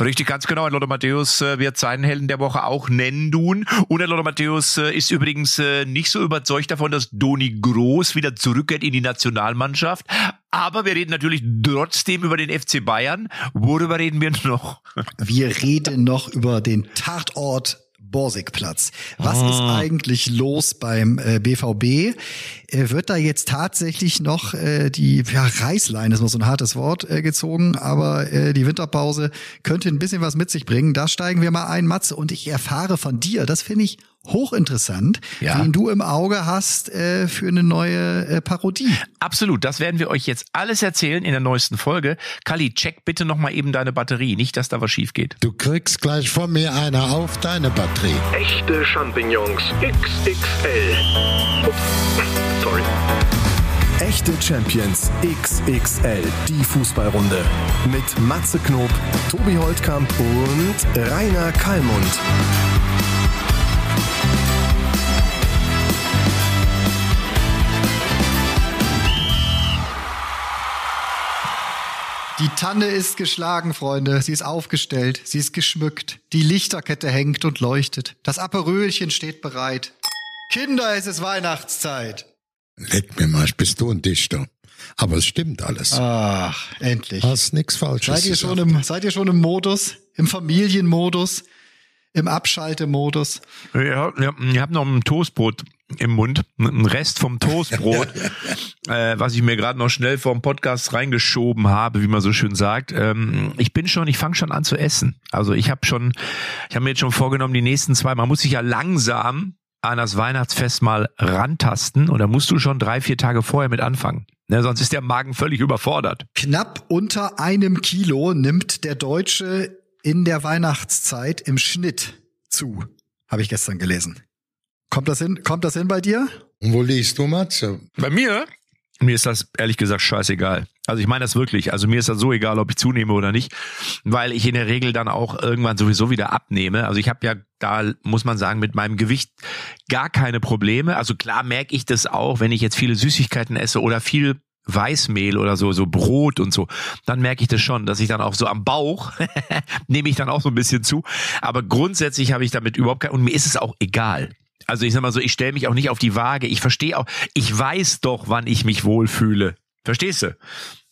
Richtig, ganz genau. Lothar Matthäus äh, wird seinen Helden der Woche auch nennen tun. Und Lothar Matthäus äh, ist übrigens äh, nicht so überzeugt davon, dass Doni Groß wieder zurückkehrt in die Nationalmannschaft. Aber wir reden natürlich trotzdem über den FC Bayern. Worüber reden wir noch? Wir reden noch über den Tatort Borsigplatz. Was ah. ist eigentlich los beim äh, BVB? Äh, wird da jetzt tatsächlich noch äh, die ja, Reißleine, ist noch so ein hartes Wort, äh, gezogen, aber äh, die Winterpause könnte ein bisschen was mit sich bringen. Da steigen wir mal ein, Matze, und ich erfahre von dir, das finde ich hochinteressant, ja. wen du im Auge hast äh, für eine neue äh, Parodie. Absolut, das werden wir euch jetzt alles erzählen in der neuesten Folge. Kali, check bitte noch mal eben deine Batterie, nicht, dass da was schief geht. Du kriegst gleich von mir eine auf deine Batterie. Echte Champignons XXL. Ups, sorry. Echte Champions XXL, die Fußballrunde. Mit Matze Knob, Tobi Holtkamp und Rainer Kallmund. Die Tanne ist geschlagen, Freunde. Sie ist aufgestellt. Sie ist geschmückt. Die Lichterkette hängt und leuchtet. Das Aperölchen steht bereit. Kinder, es ist Weihnachtszeit. Leck mir mal, bist du ein Dichter. Aber es stimmt alles. Ach, endlich. Hast nix Falsches seid ihr schon im, Seid ihr schon im Modus? Im Familienmodus? Im Abschaltemodus? Ja, ja ich habe noch ein Toastbrot im Mund, ein Rest vom Toastbrot, äh, was ich mir gerade noch schnell vom Podcast reingeschoben habe, wie man so schön sagt. Ähm, ich bin schon, ich fange schon an zu essen. Also ich habe schon, ich habe mir jetzt schon vorgenommen, die nächsten zwei, man muss sich ja langsam an das Weihnachtsfest mal rantasten und da musst du schon drei, vier Tage vorher mit anfangen. Ne, sonst ist der Magen völlig überfordert. Knapp unter einem Kilo nimmt der Deutsche in der Weihnachtszeit im Schnitt zu, habe ich gestern gelesen. Kommt das hin? Kommt das hin bei dir? Und wo liegst du, Matze? Bei mir? Mir ist das ehrlich gesagt scheißegal. Also ich meine das wirklich. Also mir ist das so egal, ob ich zunehme oder nicht, weil ich in der Regel dann auch irgendwann sowieso wieder abnehme. Also ich habe ja da muss man sagen mit meinem Gewicht gar keine Probleme. Also klar merke ich das auch, wenn ich jetzt viele Süßigkeiten esse oder viel Weißmehl oder so, so Brot und so, dann merke ich das schon, dass ich dann auch so am Bauch nehme ich dann auch so ein bisschen zu. Aber grundsätzlich habe ich damit überhaupt kein, und mir ist es auch egal. Also ich sag mal so, ich stelle mich auch nicht auf die Waage. Ich verstehe auch, ich weiß doch, wann ich mich wohlfühle. Verstehst du?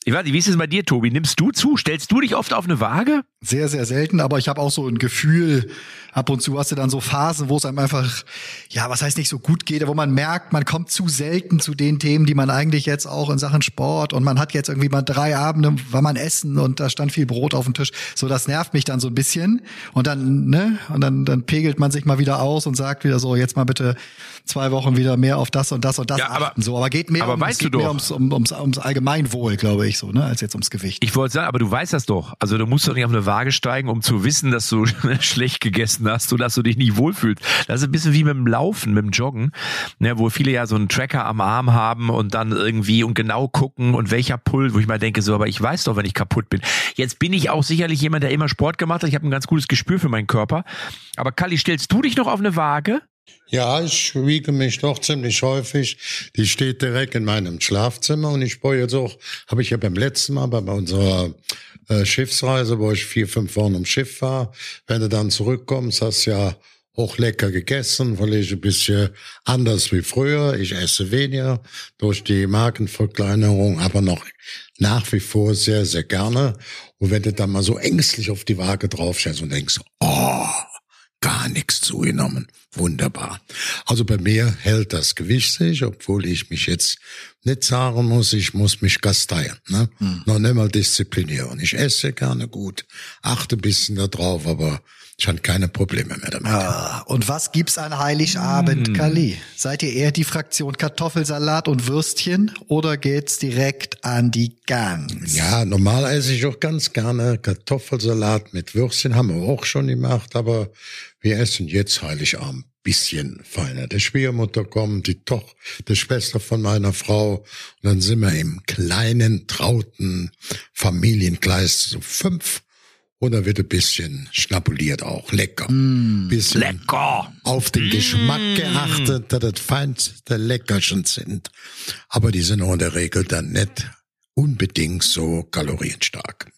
Ich weiß nicht, wie ist es bei dir, Tobi? Nimmst du zu? Stellst du dich oft auf eine Waage? Sehr, sehr selten, aber ich habe auch so ein Gefühl, ab und zu hast du dann so Phasen, wo es einem einfach, ja, was heißt nicht so gut geht, wo man merkt, man kommt zu selten zu den Themen, die man eigentlich jetzt auch in Sachen Sport und man hat jetzt irgendwie mal drei Abende, war man essen und da stand viel Brot auf dem Tisch. So, das nervt mich dann so ein bisschen und dann, ne, und dann, dann pegelt man sich mal wieder aus und sagt wieder so, jetzt mal bitte zwei Wochen wieder mehr auf das und das und das ja, aber, achten. So, aber geht mehr, aber um, weißt geht du mehr doch. ums, um, ums, ums Allgemeinwohl, glaube ich, so, ne, als jetzt ums Gewicht. Ich wollte sagen, aber du weißt das doch. Also du musst doch nicht auf eine Waage steigen, um zu wissen, dass du schlecht gegessen hast oder dass du dich nicht wohlfühlst. Das ist ein bisschen wie mit dem Laufen, mit dem Joggen, ne, wo viele ja so einen Tracker am Arm haben und dann irgendwie und genau gucken und welcher Pull, wo ich mal denke, so, aber ich weiß doch, wenn ich kaputt bin. Jetzt bin ich auch sicherlich jemand, der immer Sport gemacht hat. Ich habe ein ganz gutes Gespür für meinen Körper. Aber Kali, stellst du dich noch auf eine Waage? Ja, ich wiege mich doch ziemlich häufig. Die steht direkt in meinem Schlafzimmer und ich baue jetzt auch, habe ich ja beim letzten Mal bei unserer äh, Schiffsreise, wo ich vier, fünf Wochen im Schiff war, wenn du dann zurückkommst, hast ja auch lecker gegessen, vielleicht ein bisschen anders wie früher. Ich esse weniger durch die Markenverkleinerung, aber noch nach wie vor sehr, sehr gerne. Und wenn du dann mal so ängstlich auf die Waage draufstellst und denkst, oh, gar nichts zugenommen. Wunderbar. Also bei mir hält das Gewicht sich, obwohl ich mich jetzt nicht sagen muss, ich muss mich gastieren. Ne? Hm. Noch nicht mal disziplinieren. Ich esse gerne gut, achte ein bisschen darauf, aber ich habe keine Probleme mehr damit. Ah, und was gibt's an Heiligabend, mm. Kali? Seid ihr eher die Fraktion Kartoffelsalat und Würstchen oder geht's direkt an die Gans? Ja, normal esse ich auch ganz gerne Kartoffelsalat mit Würstchen, haben wir auch schon gemacht, aber wir essen jetzt Heiligabend bisschen feiner. Der Schwiegermutter kommt, die Tochter, der Schwester von meiner Frau. Und dann sind wir im kleinen, trauten Familienkreis, so fünf und da wird ein bisschen schnabuliert auch. Lecker. Mm, bisschen lecker. Auf den mm. Geschmack geachtet, dass das feinste Leckerchen sind. Aber die sind auch in der Regel dann nicht unbedingt so kalorienstark.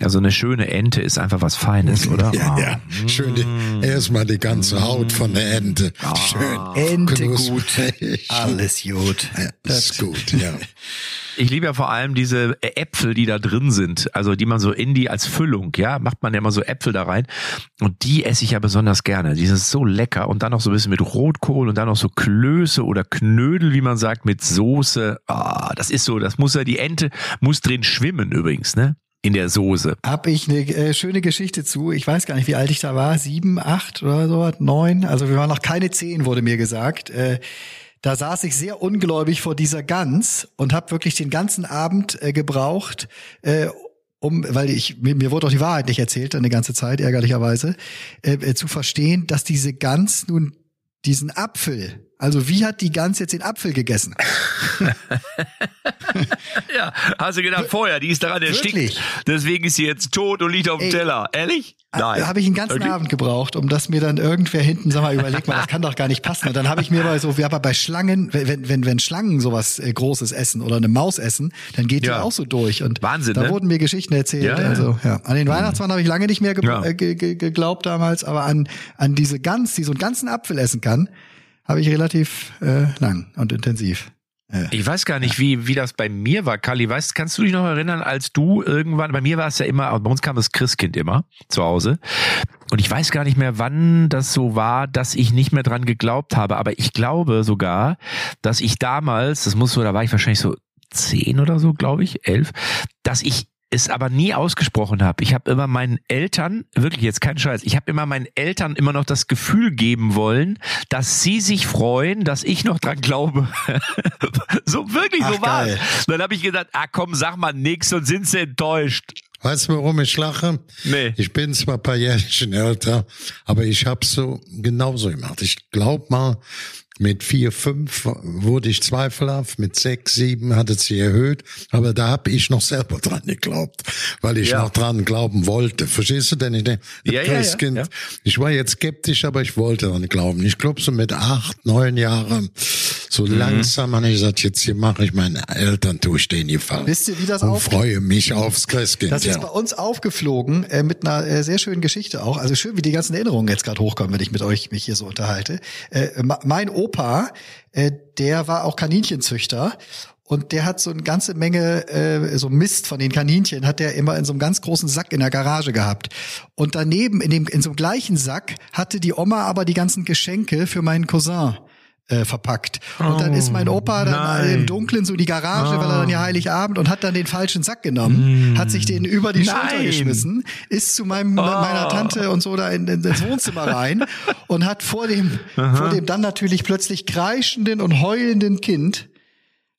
Ja, so eine schöne Ente ist einfach was Feines, oder? Ja, ja. Oh. Schön, die, erstmal die ganze Haut von der Ente. Schön. Ente gut. Alles gut. Ja, das ist gut, ja. Ich liebe ja vor allem diese Äpfel, die da drin sind, also die man so in die als Füllung, ja, macht man ja immer so Äpfel da rein und die esse ich ja besonders gerne. Die sind so lecker und dann noch so ein bisschen mit Rotkohl und dann noch so Klöße oder Knödel, wie man sagt, mit Soße. Ah, das ist so, das muss ja die Ente muss drin schwimmen übrigens, ne? In der Soße. Hab ich eine äh, schöne Geschichte zu. Ich weiß gar nicht, wie alt ich da war. Sieben, acht oder so, neun. Also wir waren noch keine zehn, wurde mir gesagt. Äh, da saß ich sehr ungläubig vor dieser Gans und habe wirklich den ganzen Abend äh, gebraucht, äh, um, weil ich mir, mir wurde auch die Wahrheit nicht erzählt, eine ganze Zeit ärgerlicherweise, äh, äh, zu verstehen, dass diese Gans nun diesen Apfel, also wie hat die Gans jetzt den Apfel gegessen? Ja, hast du gedacht vorher, die ist daran erstickt. Deswegen ist sie jetzt tot und liegt auf dem Ey. Teller. Ehrlich? Da habe ich einen ganzen Wirklich? Abend gebraucht, um das mir dann irgendwer hinten, sag mal, überleg mal, das kann doch gar nicht passen. Und dann habe ich mir mal so, wir aber bei Schlangen, wenn, wenn, wenn Schlangen sowas äh, Großes essen oder eine Maus essen, dann geht die Ja. auch so durch. Und Wahnsinn, da ne? wurden mir Geschichten erzählt. Ja. Also, ja. An den Weihnachtsmann habe ich lange nicht mehr ge Ja. äh, ge ge geglaubt damals, aber an, an diese Gans, die so einen ganzen Apfel essen kann, habe ich relativ äh, lang und intensiv. Ich weiß gar nicht, wie, wie das bei mir war, Kali. Weißt, kannst du dich noch erinnern, als du irgendwann, bei mir war es ja immer, bei uns kam das Christkind immer zu Hause. Und ich weiß gar nicht mehr, wann das so war, dass ich nicht mehr dran geglaubt habe. Aber ich glaube sogar, dass ich damals, das muss so, da war ich wahrscheinlich so zehn oder so, glaube ich, elf, dass ich es aber nie ausgesprochen habe. Ich habe immer meinen Eltern, wirklich jetzt kein Scheiß, ich habe immer meinen Eltern immer noch das Gefühl geben wollen, dass sie sich freuen, dass ich noch dran glaube. so wirklich, so Ach, war geil. Dann habe ich gesagt, ah komm, sag mal nix und sind sie enttäuscht. Weißt du, warum ich lache? Nee. Ich bin zwar ein paar Jährchen älter, aber ich habe so genauso gemacht. Ich glaub mal, mit vier, fünf wurde ich zweifelhaft, mit sechs, sieben hat es sie erhöht, aber da habe ich noch selber dran geglaubt, weil ich Ja. noch dran glauben wollte. Verstehst du denn? Ich Ja, ja, ja, ich war jetzt skeptisch, aber ich wollte dran glauben. Ich glaube so mit acht, neun Jahren, so Mhm. langsam habe ich gesagt, jetzt hier mache ich meinen Eltern, tue ich denen Gefallen. Wisst ihr, wie das und auf- freue mich aufs Christkind. Das ja. ist bei uns aufgeflogen äh, mit einer äh, sehr schönen Geschichte auch. Also schön, wie die ganzen Erinnerungen jetzt gerade hochkommen, wenn ich mit euch mich hier so unterhalte. Äh, mein Opa, äh, der war auch Kaninchenzüchter. Und der hat so eine ganze Menge äh, so Mist von den Kaninchen hat der immer in so einem ganz großen Sack in der Garage gehabt. Und daneben in dem in so einem gleichen Sack hatte die Oma aber die ganzen Geschenke für meinen Cousin äh, verpackt. Und dann ist mein Opa dann nein. im Dunkeln so in die Garage, weil er dann ja Heiligabend und hat dann den falschen Sack genommen, hat sich den über die Schulter Nein. geschmissen, ist zu meinem meiner Tante und so da in, in, ins Wohnzimmer rein und hat vor dem vor dem dann natürlich plötzlich kreischenden und heulenden Kind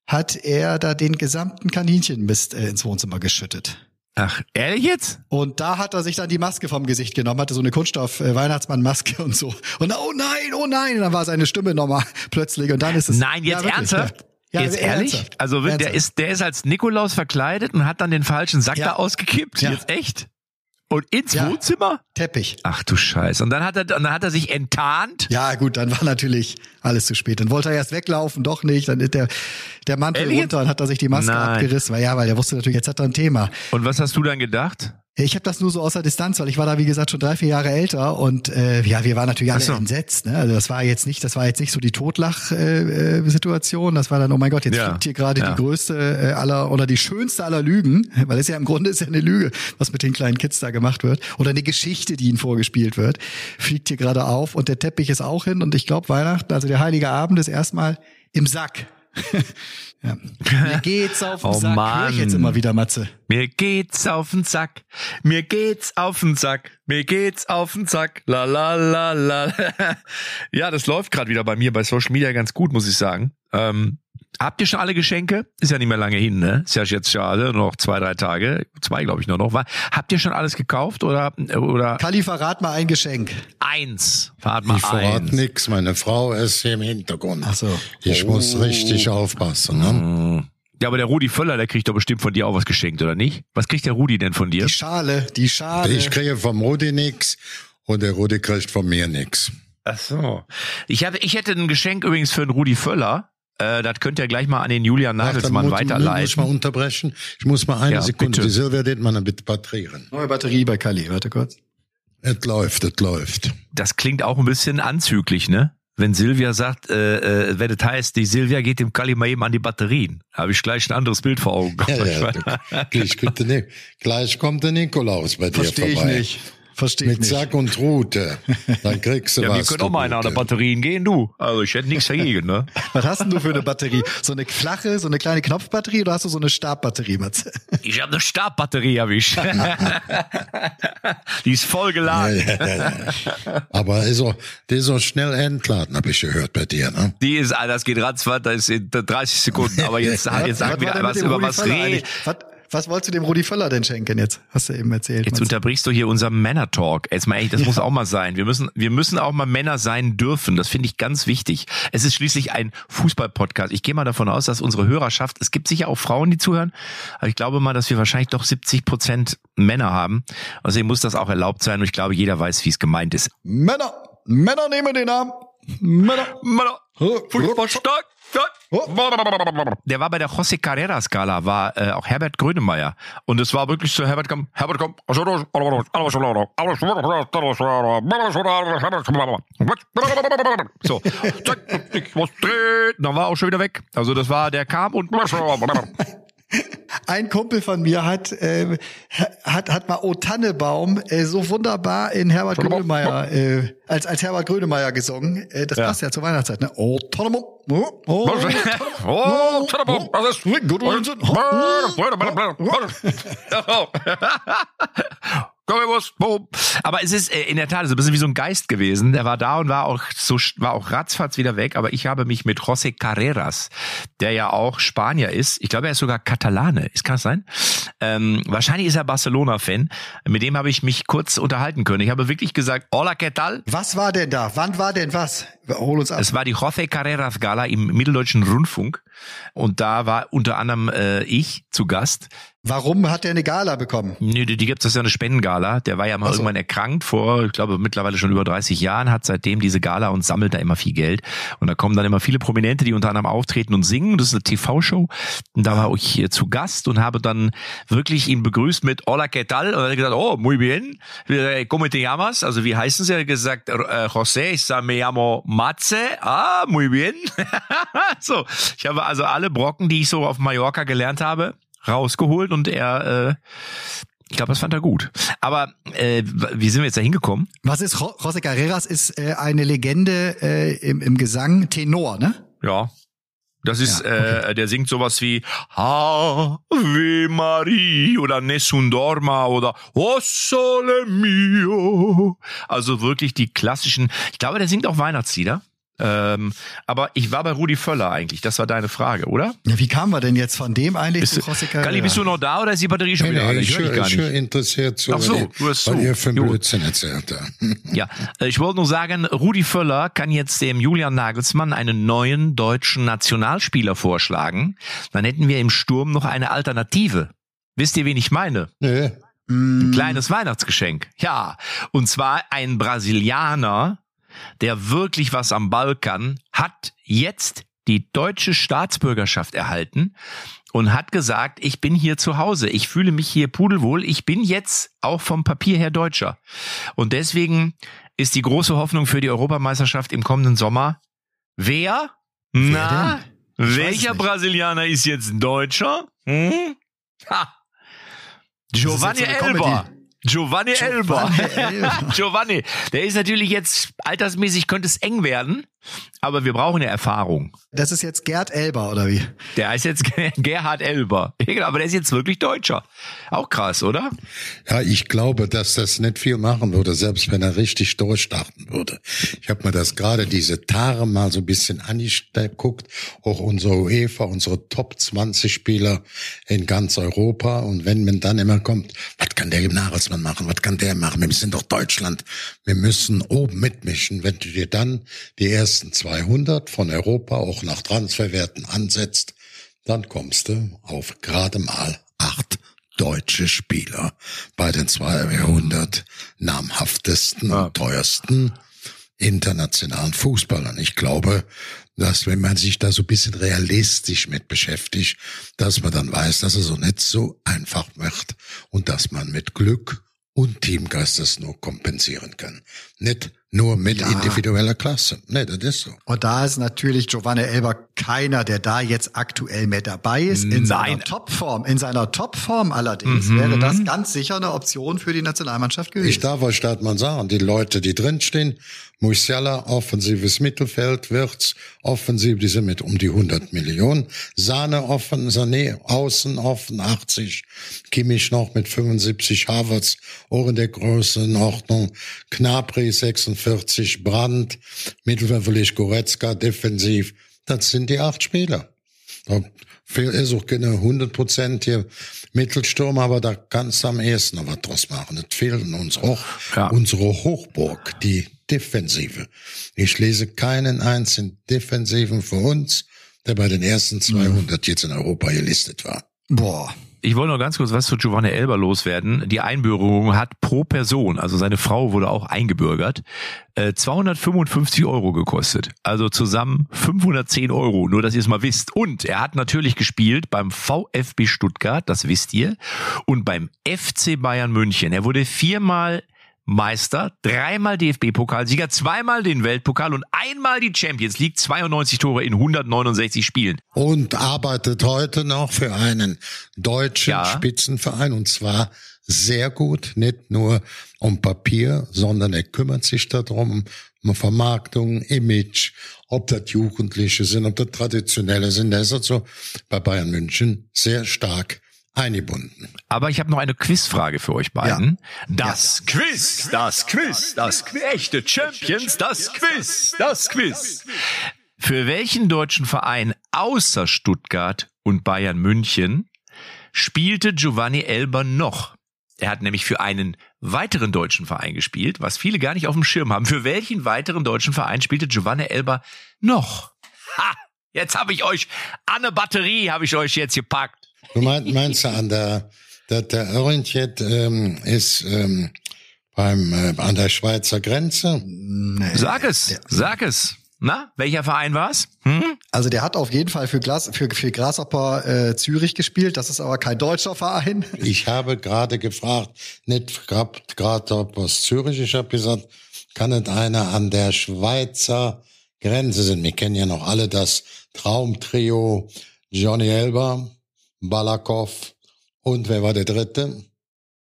hat er da den gesamten Kaninchenmist äh, ins Wohnzimmer geschüttet. Ach, ehrlich jetzt? Und da hat er sich dann die Maske vom Gesicht genommen, hatte so eine Kunststoff-Weihnachtsmann-Maske und so. Und oh nein, oh nein, und dann war seine Stimme nochmal plötzlich und dann ist es. Nein, jetzt Ja, ernsthaft? Ja, jetzt ehrlich? ernsthaft. Also wird- der Ernsthaft. ist, der ist als Nikolaus verkleidet und hat dann den falschen Sack Ja. da ausgekippt. Ja. Jetzt echt? Und ins Ja. Wohnzimmer? Teppich. Ach du Scheiße. Und dann hat er, dann hat er sich enttarnt. Ja, gut, dann war natürlich alles zu spät. Dann wollte er erst weglaufen, doch nicht. Dann ist der, der Mantel Ehrlich? runter und hat er sich die Maske Nein. abgerissen. Weil ja, weil er wusste natürlich, jetzt hat er ein Thema. Und was hast du dann gedacht? Ich habe das nur so aus der Distanz, weil ich war da wie gesagt schon drei, vier Jahre älter und äh, ja, wir waren natürlich alle so. entsetzt. Ne? Also das war jetzt nicht, das war jetzt nicht so die Totlach-Situation. Äh, Situation. das war dann, oh mein Gott, jetzt Ja. fliegt hier gerade Ja. die größte äh, aller oder die schönste aller Lügen, weil es ja im Grunde ist ja eine Lüge, was mit den kleinen Kids da gemacht wird oder eine Geschichte, die ihnen vorgespielt wird, fliegt hier gerade auf und der Teppich ist auch hin und ich glaube Weihnachten, also der heilige Abend ist erstmal im Sack. ja. Mir geht's auf den Oh Sack. Hör ich jetzt Mann. immer wieder, Matze. Mir geht's auf den Sack. Mir geht's auf den Sack. Mir geht's auf den Sack. La la la la. ja, das läuft gerade wieder bei mir bei Social Media ganz gut, muss ich sagen. Ähm, habt ihr schon alle Geschenke? Ist ja nicht mehr lange hin, ne? Ist ja jetzt schade, nur noch zwei, drei Tage. Zwei, glaube ich, nur noch. War- Habt ihr schon alles gekauft oder, oder Kali, verrat mal ein Geschenk. eins? Verrat mal Ich verrate eins. nix, meine Frau ist hier im Hintergrund. Ach so. Ich muss richtig aufpassen. Ne? Ja, aber der Rudi Völler, der kriegt doch bestimmt von dir auch was geschenkt, oder nicht? Was kriegt der Rudi denn von dir? Die Schale, die Schale. Ich kriege vom Rudi nix und der Rudi kriegt von mir nix. Ach so. Ich, hatte, ich hätte ein Geschenk übrigens für den Rudi Völler. Äh, das könnt ihr gleich mal an den Julian Nagelsmann Warte, weiterleiten. Muss ich mal unterbrechen? Ich muss mal eine Ja, Sekunde. bitte. Die Silvia man bitte batterieren. Neue Batterie bei Kali, warte kurz. Es läuft, es läuft. Das klingt auch ein bisschen anzüglich, ne? Wenn Silvia sagt, äh, äh, wenn das heißt, die Silvia geht dem Kali mal eben an die Batterien, habe ich gleich ein anderes Bild vor Augen. Ja, ja, du, gleich, kommt der, Ni- gleich kommt der Nikolaus bei dir Verstehe ich vorbei. nicht. Verstehe ich Mit nicht. Sack und Rute. Dann kriegst du Ja, was. wir können auch mal einer an der. Batterien gehen, du. Also ich hätte nichts dagegen, ne? Was hast denn du für eine Batterie? So eine flache, so eine kleine Knopfbatterie oder hast du so eine Stabbatterie, Matze? Ich habe eine Stabbatterie erwischt. Die ist voll geladen. Ja, ja, ja. Aber ist auch, der ist auch schnell entladen, habe ich gehört bei dir, ne? Die ist, ah, das geht ratzfatz, das ist in 30 Sekunden. Aber jetzt, jetzt sagen wir denn was über Rudi was reden. Was, wolltest du dem Rudi Völler denn schenken jetzt? Hast du eben erzählt. Jetzt unterbrichst du hier unser Männer-Talk. Jetzt mal ehrlich, das muss auch mal sein. Wir müssen, wir müssen auch mal Männer sein dürfen. Das finde ich ganz wichtig. Es ist schließlich ein Fußball-Podcast. Ich gehe mal davon aus, dass unsere Hörerschaft, es gibt sicher auch Frauen, die zuhören, aber ich glaube mal, dass wir wahrscheinlich doch 70 Prozent Männer haben. Deswegen muss das auch erlaubt sein und ich glaube, jeder weiß, wie es gemeint ist. Männer, Männer nehmen den Arm. Männer. Männer, Fußball stark. Der war bei der José Carrera Skala, war äh, auch Herbert Grönemeyer. Und es war wirklich so, Herbert komm, Herbert komm. So, muss drehen. Dann war er auch schon wieder weg. Also das war, der kam und Ein Kumpel von mir hat, äh, hat, hat mal O Tannebaum äh, so wunderbar in Herbert Grönemeyer, äh, als, als Herbert Grönemeyer gesungen. Äh, das Ja. passt ja zur Weihnachtszeit, ne? O Tannebaum. Oh, oh, Oh, Tannenbaum, was ist? Currywurst, boom. Aber es ist äh, in der Tat so ein bisschen wie so ein Geist gewesen. Der war da und war auch so war auch ratzfatz wieder weg. Aber ich habe mich mit José Carreras, der ja auch Spanier ist, ich glaube, er ist sogar Katalane. Ist kann das sein? Ähm, wahrscheinlich ist er Barcelona-Fan. Mit dem habe ich mich kurz unterhalten können. Ich habe wirklich gesagt, hola, ¿qué tal? Was war denn da? Wann war denn was? Hol uns ab. Es war die José Carreras Gala im Mitteldeutschen Rundfunk. Und da war unter anderem äh, ich zu Gast. Warum hat er eine Gala bekommen? Nee, die, die gibt es, das ist ja eine Spendengala. Der war ja mal so. irgendwann erkrankt vor, ich glaube, mittlerweile schon über 30 Jahren, hat seitdem diese Gala und sammelt da immer viel Geld. Und da kommen dann immer viele Prominente, die unter anderem auftreten und singen. Das ist eine TV-Show. Und da war ich hier zu Gast und habe dann wirklich ihn begrüßt mit Hola, ¿qué tal? Und er hat gesagt, oh, muy bien. Eh, ¿Cómo te llamas? Also, wie heißen sie? Er hat gesagt, äh, José, ich me llamo Matze. Ah, muy bien. so, ich habe also alle Brocken, die ich so auf Mallorca gelernt habe, rausgeholt und er, äh, ich glaube, das fand er gut. Aber äh, wie sind wir jetzt da hingekommen? Was ist Jo- José Carreras? Ist äh, eine Legende äh, im, im Gesang Tenor, ne? Ja. Das ist, Ja, okay. äh, der singt sowas wie Ave Maria oder Nessun Dorma oder O Sole Mio. Also wirklich die klassischen. Ich glaube, der singt auch Weihnachtslieder. Ähm, aber ich war bei Rudi Völler eigentlich. Das war deine Frage, oder? Ja, wie kamen wir denn jetzt von dem eigentlich Bist zu José? Galli, bist du noch da oder ist die Batterie schon Nee, wieder nee, ich Ich ich nicht. interessiert zu, Ach so, du weil zu. ihr für. Blödsinn erzählt. Ja, äh, ich wollte nur sagen, Rudi Völler kann jetzt dem Julian Nagelsmann einen neuen deutschen Nationalspieler vorschlagen. Dann hätten wir im Sturm noch eine Alternative. Wisst ihr, wen ich meine? Nee. Ein kleines Weihnachtsgeschenk. Ja, und zwar ein Brasilianer, der wirklich was am Ball kann, hat jetzt die deutsche Staatsbürgerschaft erhalten und hat gesagt, ich bin hier zu Hause, ich fühle mich hier pudelwohl, ich bin jetzt auch vom Papier her Deutscher. Und deswegen ist die große Hoffnung für die Europameisterschaft im kommenden Sommer, wer? Na? Ich weiß welcher. Brasilianer ist jetzt Deutscher? Hm? Ha. Giovanni jetzt Comedy. Giovanni Elber. Giovanni Elber. Giovanni, der ist natürlich jetzt altersmäßig könnte es eng werden, aber wir brauchen ja Erfahrung. Das ist jetzt Gerd Elber, oder wie? Der heißt jetzt Gerhard Elber. Genau, Aber der ist jetzt wirklich Deutscher. Auch krass, oder? Ja, ich glaube, dass das nicht viel machen würde, selbst wenn er richtig durchstarten würde. Ich habe mir das gerade diese Tage mal so ein bisschen angeguckt, auch unsere UEFA, unsere Top 20 Spieler in ganz Europa. Und wenn man dann immer kommt, was kann der Nagelsmann machen, was kann der machen? Wir sind doch Deutschland. Wir müssen oben mitmischen. Wenn du dir dann die ersten 200 von Europa auch nach Transferwerten ansetzt, dann kommst du auf gerade mal acht deutsche Spieler bei den 200 namhaftesten Ja. und teuersten internationalen Fußballern. Ich glaube, dass wenn man sich da so ein bisschen realistisch mit beschäftigt, dass man dann weiß, dass es so nicht so einfach wird und dass man mit Glück und Teamgeist das nur kompensieren kann. Nicht nur mit ja. individueller Klasse. Nee, das ist so. Und da ist natürlich Giovanni Elber keiner, der da jetzt aktuell mehr dabei ist. In Nein. seiner Topform, in seiner Topform allerdings mhm. wäre das ganz sicher eine Option für die Nationalmannschaft gewesen. Ich darf euch das mal sagen, die Leute, die drinstehen, Musiala, offensives Mittelfeld, Wirtz, offensiv, die sind mit um die 100 Millionen. Sahne offen, Sané außen offen, 80. Kimmich noch mit 75, Havertz auch in der Größenordnung. Knapri 46, Brandt, Mittelfeld Goretzka, defensiv. Das sind die acht Spieler. Fehlt ist auch keine 100 Prozent hier Mittelsturm, aber da kannst du am ehesten noch was draus machen. Das fehlen uns auch ja. unsere Hochburg, die Defensive. Ich lese keinen einzigen Defensiven für uns, der bei den ersten 200 jetzt in Europa gelistet war. Boah. Ich wollte noch ganz kurz was zu Giovanni Elber loswerden. Die Einbürgerung hat pro Person, also seine Frau wurde auch eingebürgert, 255 äh, Euro gekostet. Also zusammen 510 Euro, nur dass ihr es mal wisst. Und er hat natürlich gespielt beim VfB Stuttgart, das wisst ihr, und beim FC Bayern München. Er wurde viermal Meister, dreimal DFB-Pokalsieger, zweimal den Weltpokal und einmal die Champions League, 92 Tore in 169 Spielen. Und arbeitet heute noch für einen deutschen ja. Spitzenverein und zwar sehr gut, nicht nur um Papier, sondern er kümmert sich darum, um Vermarktung, Image, ob das Jugendliche sind, ob das Traditionelle sind. Der ist also bei Bayern München sehr stark eingebunden. Aber ich habe noch eine Quizfrage für euch beiden. Ja. Das ja. Quiz, das Quiz, das Quiz, echte Champions, das Quiz, das Quiz. Für welchen deutschen Verein außer Stuttgart und Bayern München spielte Giovanni Elber noch? Er hat nämlich für einen weiteren deutschen Verein gespielt, was viele gar nicht auf dem Schirm haben. Für welchen weiteren deutschen Verein spielte Giovanni Elber noch? Ha! Jetzt habe ich euch an eine Batterie habe ich euch jetzt gepackt. Du meinst, meinst du an der, der, der Orientiert ähm, ist ähm, beim äh, an der Schweizer Grenze? Nee, sag es, sag es. Na, welcher Verein war's? Hm? Also der hat auf jeden Fall für, Glas, für, für Grasshopper äh, Zürich gespielt. Das ist aber kein deutscher Verein. Ich habe gerade gefragt, nicht Grasshoppers Zürich. Ich habe gesagt, kann es einer an der Schweizer Grenze sein? Wir kennen ja noch alle das Traumtrio Johnny Elber, Balakov und wer war der dritte?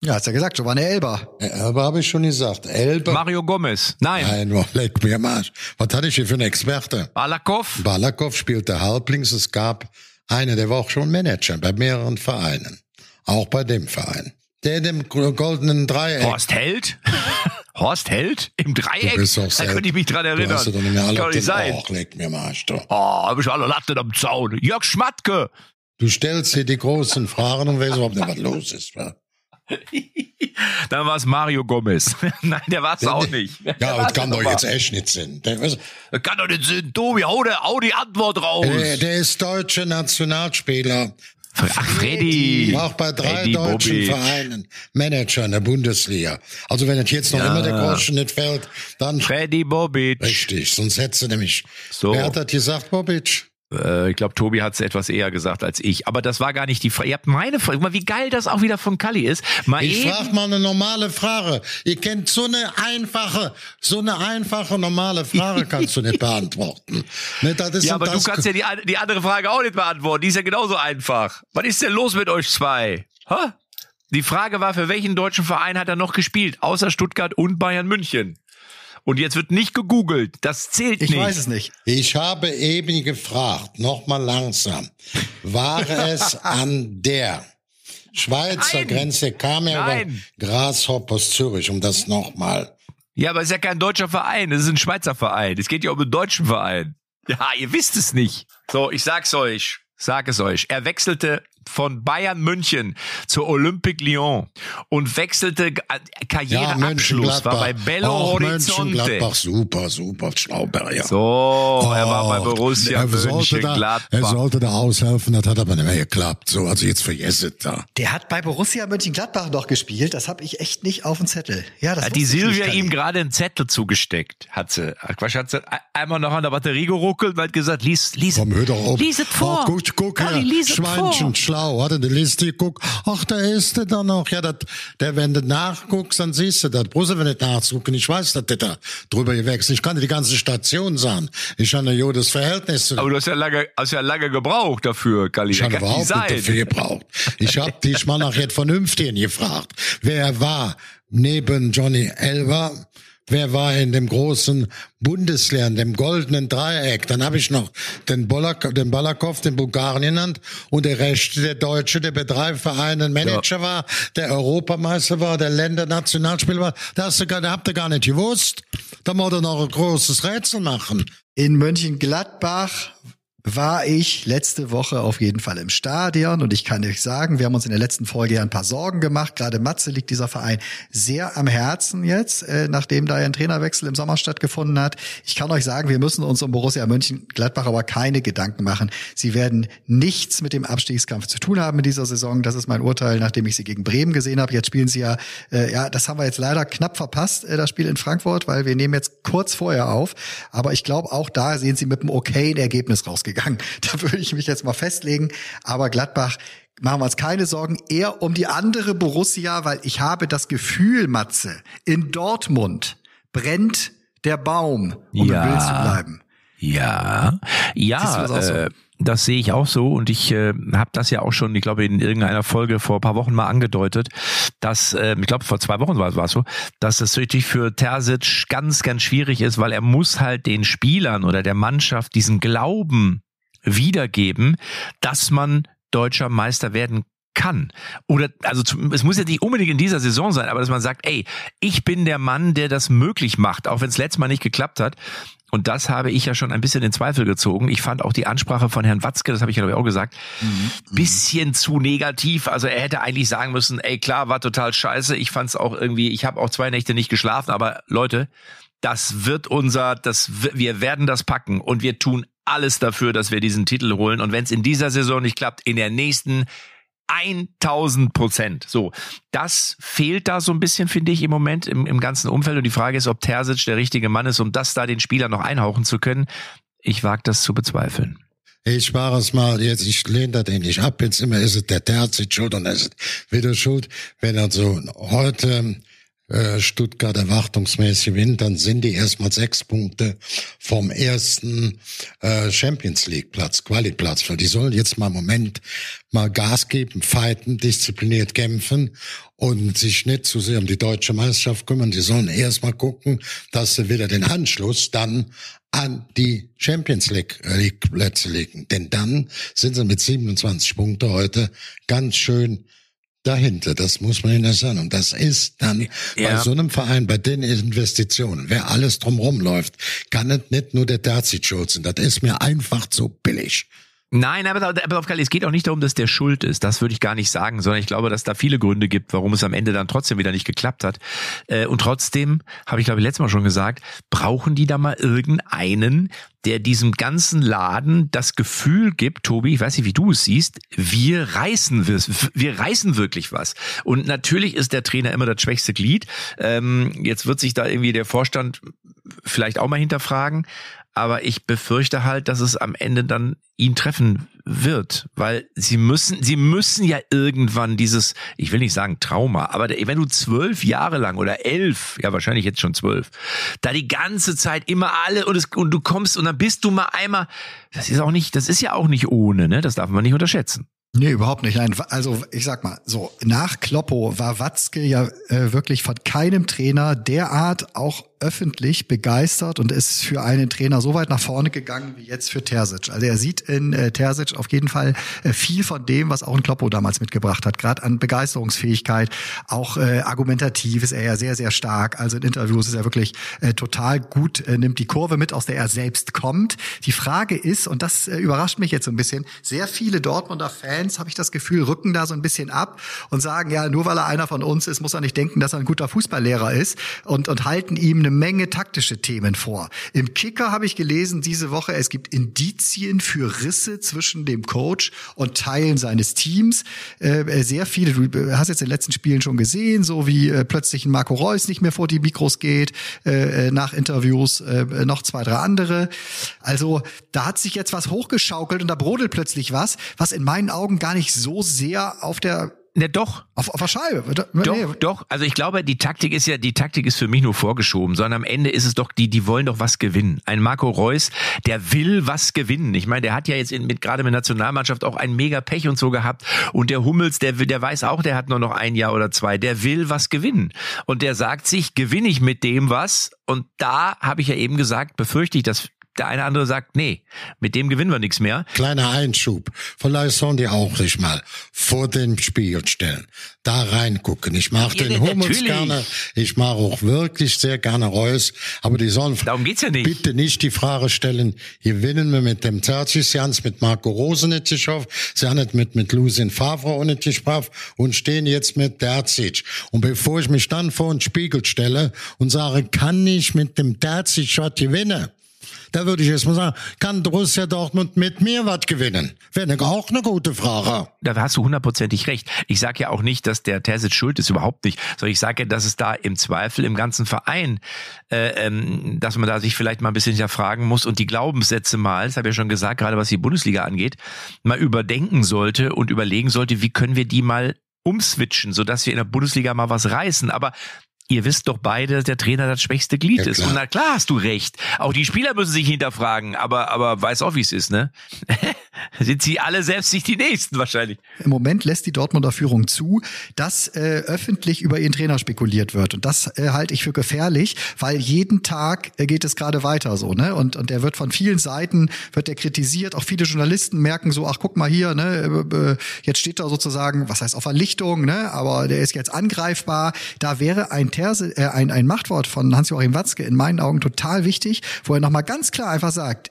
Ja, hast ja gesagt, Giovanni Elba. Elba habe ich schon gesagt. Elba. Mario Gomez. Nein. Nein, nur leck mir Marsch. Was hatte ich hier für einen Experte? Balakov. Balakov spielte halblinks. Es gab einen, der war auch schon Manager bei mehreren Vereinen. Auch bei dem Verein. Der in dem goldenen Dreieck. Horst Held? Horst Held? Im Dreieck? Du da könnte ich mich dran erinnern. Du hast doch nicht mehr alle Kann nicht sein. Och, leck mir Marsch, doch. Oh, hab ich alle Latten am Zaun. Jörg Schmatke. Du stellst dir die großen Fragen und weißt überhaupt nicht, was los ist. Wa? Dann war es Mario Gomez. Nein, der war es auch nicht. Ja, das kann doch jetzt echt nicht sein. Der, das kann doch nicht sein. Tobi, hau, der, hau die Antwort raus. Der, der ist deutscher Nationalspieler. Ach, Freddy. Auch bei drei Freddy deutschen Bobic. Vereinen. Manager in der Bundesliga. Also wenn es jetzt noch ja. immer der Groschen nicht fällt, dann... Freddy Bobic. Richtig, sonst hättest du nämlich... So. Wer hat das gesagt, Bobic? Äh, ich glaube, Tobi hat es etwas eher gesagt als ich. Aber das war gar nicht die Frage. Ihr habt meine Frage. Guck mal, wie geil das auch wieder von Kalli ist. Mal ich frage mal eine normale Frage. Ihr kennt so eine einfache, so eine einfache, normale Frage kannst du nicht beantworten. Ne, ja, aber du kannst ja die, die andere Frage auch nicht beantworten. Die ist ja genauso einfach. Was ist denn los mit euch zwei? Ha? Die Frage war, für welchen deutschen Verein hat er noch gespielt? Außer Stuttgart und Bayern München. Und jetzt wird nicht gegoogelt. Das zählt ich nicht. Ich weiß es nicht. Ich habe eben gefragt, nochmal langsam. War es an der Schweizer Nein. Grenze, kam er Nein. über Grasshoppers Zürich, um das nochmal. Ja, aber es ist ja kein deutscher Verein, es ist ein Schweizer Verein. Es geht ja um einen deutschen Verein. Ja, ihr wisst es nicht. So, ich sag's euch, sag es euch. Er wechselte von Bayern München zur Olympique Lyon und wechselte äh, Karriereabschluss, ja, war bei Bello Auch Horizonte. Mönchengladbach, super, super, Schlauberger. So, oh, er war bei oh, Borussia er Mönchengladbach. Da, er sollte da aushelfen, das hat aber nicht mehr geklappt. So, also jetzt vergesset da. Der hat bei Borussia Mönchengladbach noch gespielt, das habe ich echt nicht auf dem Zettel. Ja, das hat die Silvia ihm gerade einen Zettel zugesteckt, hat sie. Quatsch, hat sie einmal noch an der Batterie geruckelt und hat gesagt, lies, lies, Komm, hör doch auf. lies es vor. Oh, guck, guck her, Schweinchen, schlau, warte, die Liste, guck, ach, da ist der da noch. Ja, dat, der, wenn du nachguckst, dann siehst du das. Brauchst du nicht nachzugucken. Ich weiß, dass der da drüber gewechselt Ich kann dir die ganze Station sagen. Ich habe ein jodes Verhältnis. Aber du hast ja lange, hast ja lange gebraucht dafür, Galli. Ich habe überhaupt nicht dafür gebraucht. Ich habe dich mal nachher vernünftig gefragt. Wer war neben Johnny Elver wer war in dem großen Bundeslehr, in dem goldenen Dreieck. Dann habe ich noch den, Bolak, den Balakow, den Bulgarien genannt und der Rechte, der Deutsche, der bei drei Vereinen Manager ja. war, der Europameister war, der Länder-Nationalspieler war. Das hast du gar, habt ihr gar nicht gewusst. Da muss er noch ein großes Rätsel machen. In Mönchengladbach war ich letzte Woche auf jeden Fall im Stadion und ich kann euch sagen, wir haben uns in der letzten Folge ja ein paar Sorgen gemacht. Gerade Matze liegt dieser Verein sehr am Herzen jetzt, äh, nachdem da ja ein Trainerwechsel im Sommer stattgefunden hat. Ich kann euch sagen, wir müssen uns um Borussia Mönchengladbach aber keine Gedanken machen. Sie werden nichts mit dem Abstiegskampf zu tun haben in dieser Saison. Das ist mein Urteil, nachdem ich sie gegen Bremen gesehen habe. Jetzt spielen sie ja, äh, ja, das haben wir jetzt leider knapp verpasst, äh, das Spiel in Frankfurt, weil wir nehmen jetzt kurz vorher auf. Aber ich glaube, auch da sehen sie mit einem okayen Ergebnis rausgegangen gegangen. Da würde ich mich jetzt mal festlegen. Aber Gladbach, machen wir uns keine Sorgen, eher um die andere Borussia, weil ich habe das Gefühl, Matze, in Dortmund brennt der Baum, um ja. im Bild zu bleiben. Ja, ja, das, äh, das sehe ich auch so und ich äh, habe das ja auch schon, ich glaube in irgendeiner Folge vor ein paar Wochen mal angedeutet, dass äh, ich glaube vor zwei Wochen war es so, dass es wirklich für Terzic ganz ganz schwierig ist, weil er muss halt den Spielern oder der Mannschaft diesen Glauben wiedergeben, dass man deutscher Meister werden kann. Oder, also es muss ja nicht unbedingt in dieser Saison sein, aber dass man sagt, ey, ich bin der Mann, der das möglich macht, auch wenn es letztes Mal nicht geklappt hat. Und das habe ich ja schon ein bisschen in Zweifel gezogen. Ich fand auch die Ansprache von Herrn Watzke, das habe ich ja glaube ich auch gesagt, mhm. bisschen zu negativ. Also er hätte eigentlich sagen müssen, ey klar, war total scheiße. Ich fand es auch irgendwie, ich habe auch zwei Nächte nicht geschlafen, aber Leute, das wird unser, das wir werden das packen und wir tun alles dafür, dass wir diesen Titel holen. Und wenn es in dieser Saison nicht klappt, in der nächsten 1000 Prozent. So, das fehlt da so ein bisschen, finde ich, im Moment im, im ganzen Umfeld. Und die Frage ist, ob Terzic der richtige Mann ist, um das da den Spieler noch einhauchen zu können. Ich wage das zu bezweifeln. Ich war es mal, jetzt, ich lehne das nicht ab, jetzt immer ist es der Terzic schuld und ist es wieder schuld, wenn er so heute äh, Stuttgart erwartungsmäßig gewinnt, dann sind die erstmal sechs Punkte vom ersten äh, Champions League Platz, Quali-Platz. Weil die sollen jetzt mal im Moment mal Gas geben, fighten, diszipliniert kämpfen und sich nicht zu sehr um die deutsche Meisterschaft kümmern. Die sollen erstmal gucken, dass sie wieder den Anschluss dann an die Champions League, äh, League Plätze legen. Denn dann sind sie mit 27 Punkten heute ganz schön dahinter. Das muss man Ihnen sagen. Und das ist dann ja. bei so einem Verein, bei den Investitionen, wer alles drumherum läuft, kann es nicht nur der Terzic schützen. Das ist mir einfach zu billig. Nein, aber, aber auf es geht auch nicht darum, dass der schuld ist. Das würde ich gar nicht sagen, sondern ich glaube, dass da viele Gründe gibt, warum es am Ende dann trotzdem wieder nicht geklappt hat. Äh, und trotzdem, habe ich glaube ich letztes Mal schon gesagt, brauchen die da mal irgendeinen, der diesem ganzen Laden das Gefühl gibt, Tobi, ich weiß nicht, wie du es siehst, wir reißen wir reißen wirklich was. Und natürlich ist der Trainer immer das schwächste Glied. Ähm, jetzt wird sich da irgendwie der Vorstand vielleicht auch mal hinterfragen aber ich befürchte halt, dass es am Ende dann ihn treffen wird, weil sie müssen, sie müssen ja irgendwann dieses, ich will nicht sagen Trauma, aber wenn du zwölf Jahre lang oder elf, ja wahrscheinlich jetzt schon zwölf, da die ganze Zeit immer alle und, es, und du kommst und dann bist du mal einmal, das ist auch nicht, das ist ja auch nicht ohne, ne? Das darf man nicht unterschätzen. Nee, überhaupt nicht. Nein, also ich sag mal, so nach Kloppo war Watzke ja äh, wirklich von keinem Trainer derart auch öffentlich begeistert und ist für einen Trainer so weit nach vorne gegangen wie jetzt für Terzic. Also er sieht in äh, Terzic auf jeden Fall äh, viel von dem, was auch ein Kloppo damals mitgebracht hat, gerade an Begeisterungsfähigkeit, auch äh, argumentativ ist er ja sehr, sehr stark. Also in Interviews ist er wirklich äh, total gut, äh, nimmt die Kurve mit, aus der er selbst kommt. Die Frage ist, und das äh, überrascht mich jetzt so ein bisschen, sehr viele Dortmunder Fans, habe ich das Gefühl, rücken da so ein bisschen ab und sagen, ja, nur weil er einer von uns ist, muss er nicht denken, dass er ein guter Fußballlehrer ist und, und halten ihm eine Menge taktische Themen vor. Im Kicker habe ich gelesen diese Woche, es gibt Indizien für Risse zwischen dem Coach und Teilen seines Teams. Äh, sehr viele, du hast jetzt in den letzten Spielen schon gesehen, so wie äh, plötzlich ein Marco Reus nicht mehr vor die Mikros geht, äh, äh nach Interviews äh, noch zwei, drei andere. Also da hat sich jetzt was hochgeschaukelt und da brodelt plötzlich was, was in meinen Augen gar nicht so sehr auf der Ne, doch. Auf, auf der Scheibe. Doch, nee. doch. Also ich glaube, die Taktik ist ja, die Taktik ist für mich nur vorgeschoben, sondern am Ende ist es doch, die, die wollen doch was gewinnen. Ein Marco Reus, der will was gewinnen. Ich meine, der hat ja jetzt in, mit, gerade mit Nationalmannschaft auch ein mega Pech und so gehabt. Und der Hummels, der, der weiß auch, der hat nur noch ein Jahr oder zwei. Der will was gewinnen. Und der sagt sich, gewinne ich mit dem was? Und da habe ich ja eben gesagt, befürchte ich, dass der eine andere sagt, nee, mit dem gewinnen wir nichts mehr. Kleiner Einschub. Vielleicht sollen die auch sich mal vor dem Spiel stellen. Da reingucken. Ich ja, den Hummels gerne. Ich mag auch wirklich sehr gerne Reus. Aber die sollen Darum geht's ja nicht. bitte nicht die Frage stellen, gewinnen wir mit dem Terzic mit Marco Rose nicht geschafft, sie haben nicht mit, mit Lucien Favre auch nicht geschafft und stehen jetzt mit Terzic. Und bevor ich mich dann vor den Spiegel stelle und sage, kann ich mit dem Terzic gewinnen? Da würde ich jetzt mal sagen, kann Borussia Dortmund mit mir was gewinnen? Wäre auch eine gute Frage. Da hast du hundertprozentig recht. Ich sage ja auch nicht, dass der Terzic schuld ist, überhaupt nicht. Sondern ich sage ja, dass es da im Zweifel im ganzen Verein, äh, ähm, dass man da sich vielleicht mal ein bisschen hinterfragen muss und die Glaubenssätze mal, das habe ich ja schon gesagt, gerade was die Bundesliga angeht, mal überdenken sollte und überlegen sollte, wie können wir die mal umswitchen, sodass wir in der Bundesliga mal was reißen. Aber ihr wisst doch beide, dass der Trainer das schwächste Glied ja, ist. Und na klar hast du recht. Auch die Spieler müssen sich hinterfragen, aber, aber weiß auch, wie es ist, ne? Sind sie alle selbst sich die Nächsten wahrscheinlich. Im Moment lässt die Dortmunder Führung zu, dass äh, öffentlich über ihren Trainer spekuliert wird. Und das äh, halte ich für gefährlich, weil jeden Tag äh, geht es gerade weiter so, ne? Und, und der wird von vielen Seiten, wird der kritisiert. Auch viele Journalisten merken so, ach guck mal hier, ne, äh, äh jetzt steht da sozusagen, was heißt auf Verlichtung, ne? Aber der ist jetzt angreifbar. Da wäre ein Terse, äh, ein, ein Machtwort von Hans-Joachim Watzke in meinen Augen total wichtig, wo er nochmal ganz klar einfach sagt,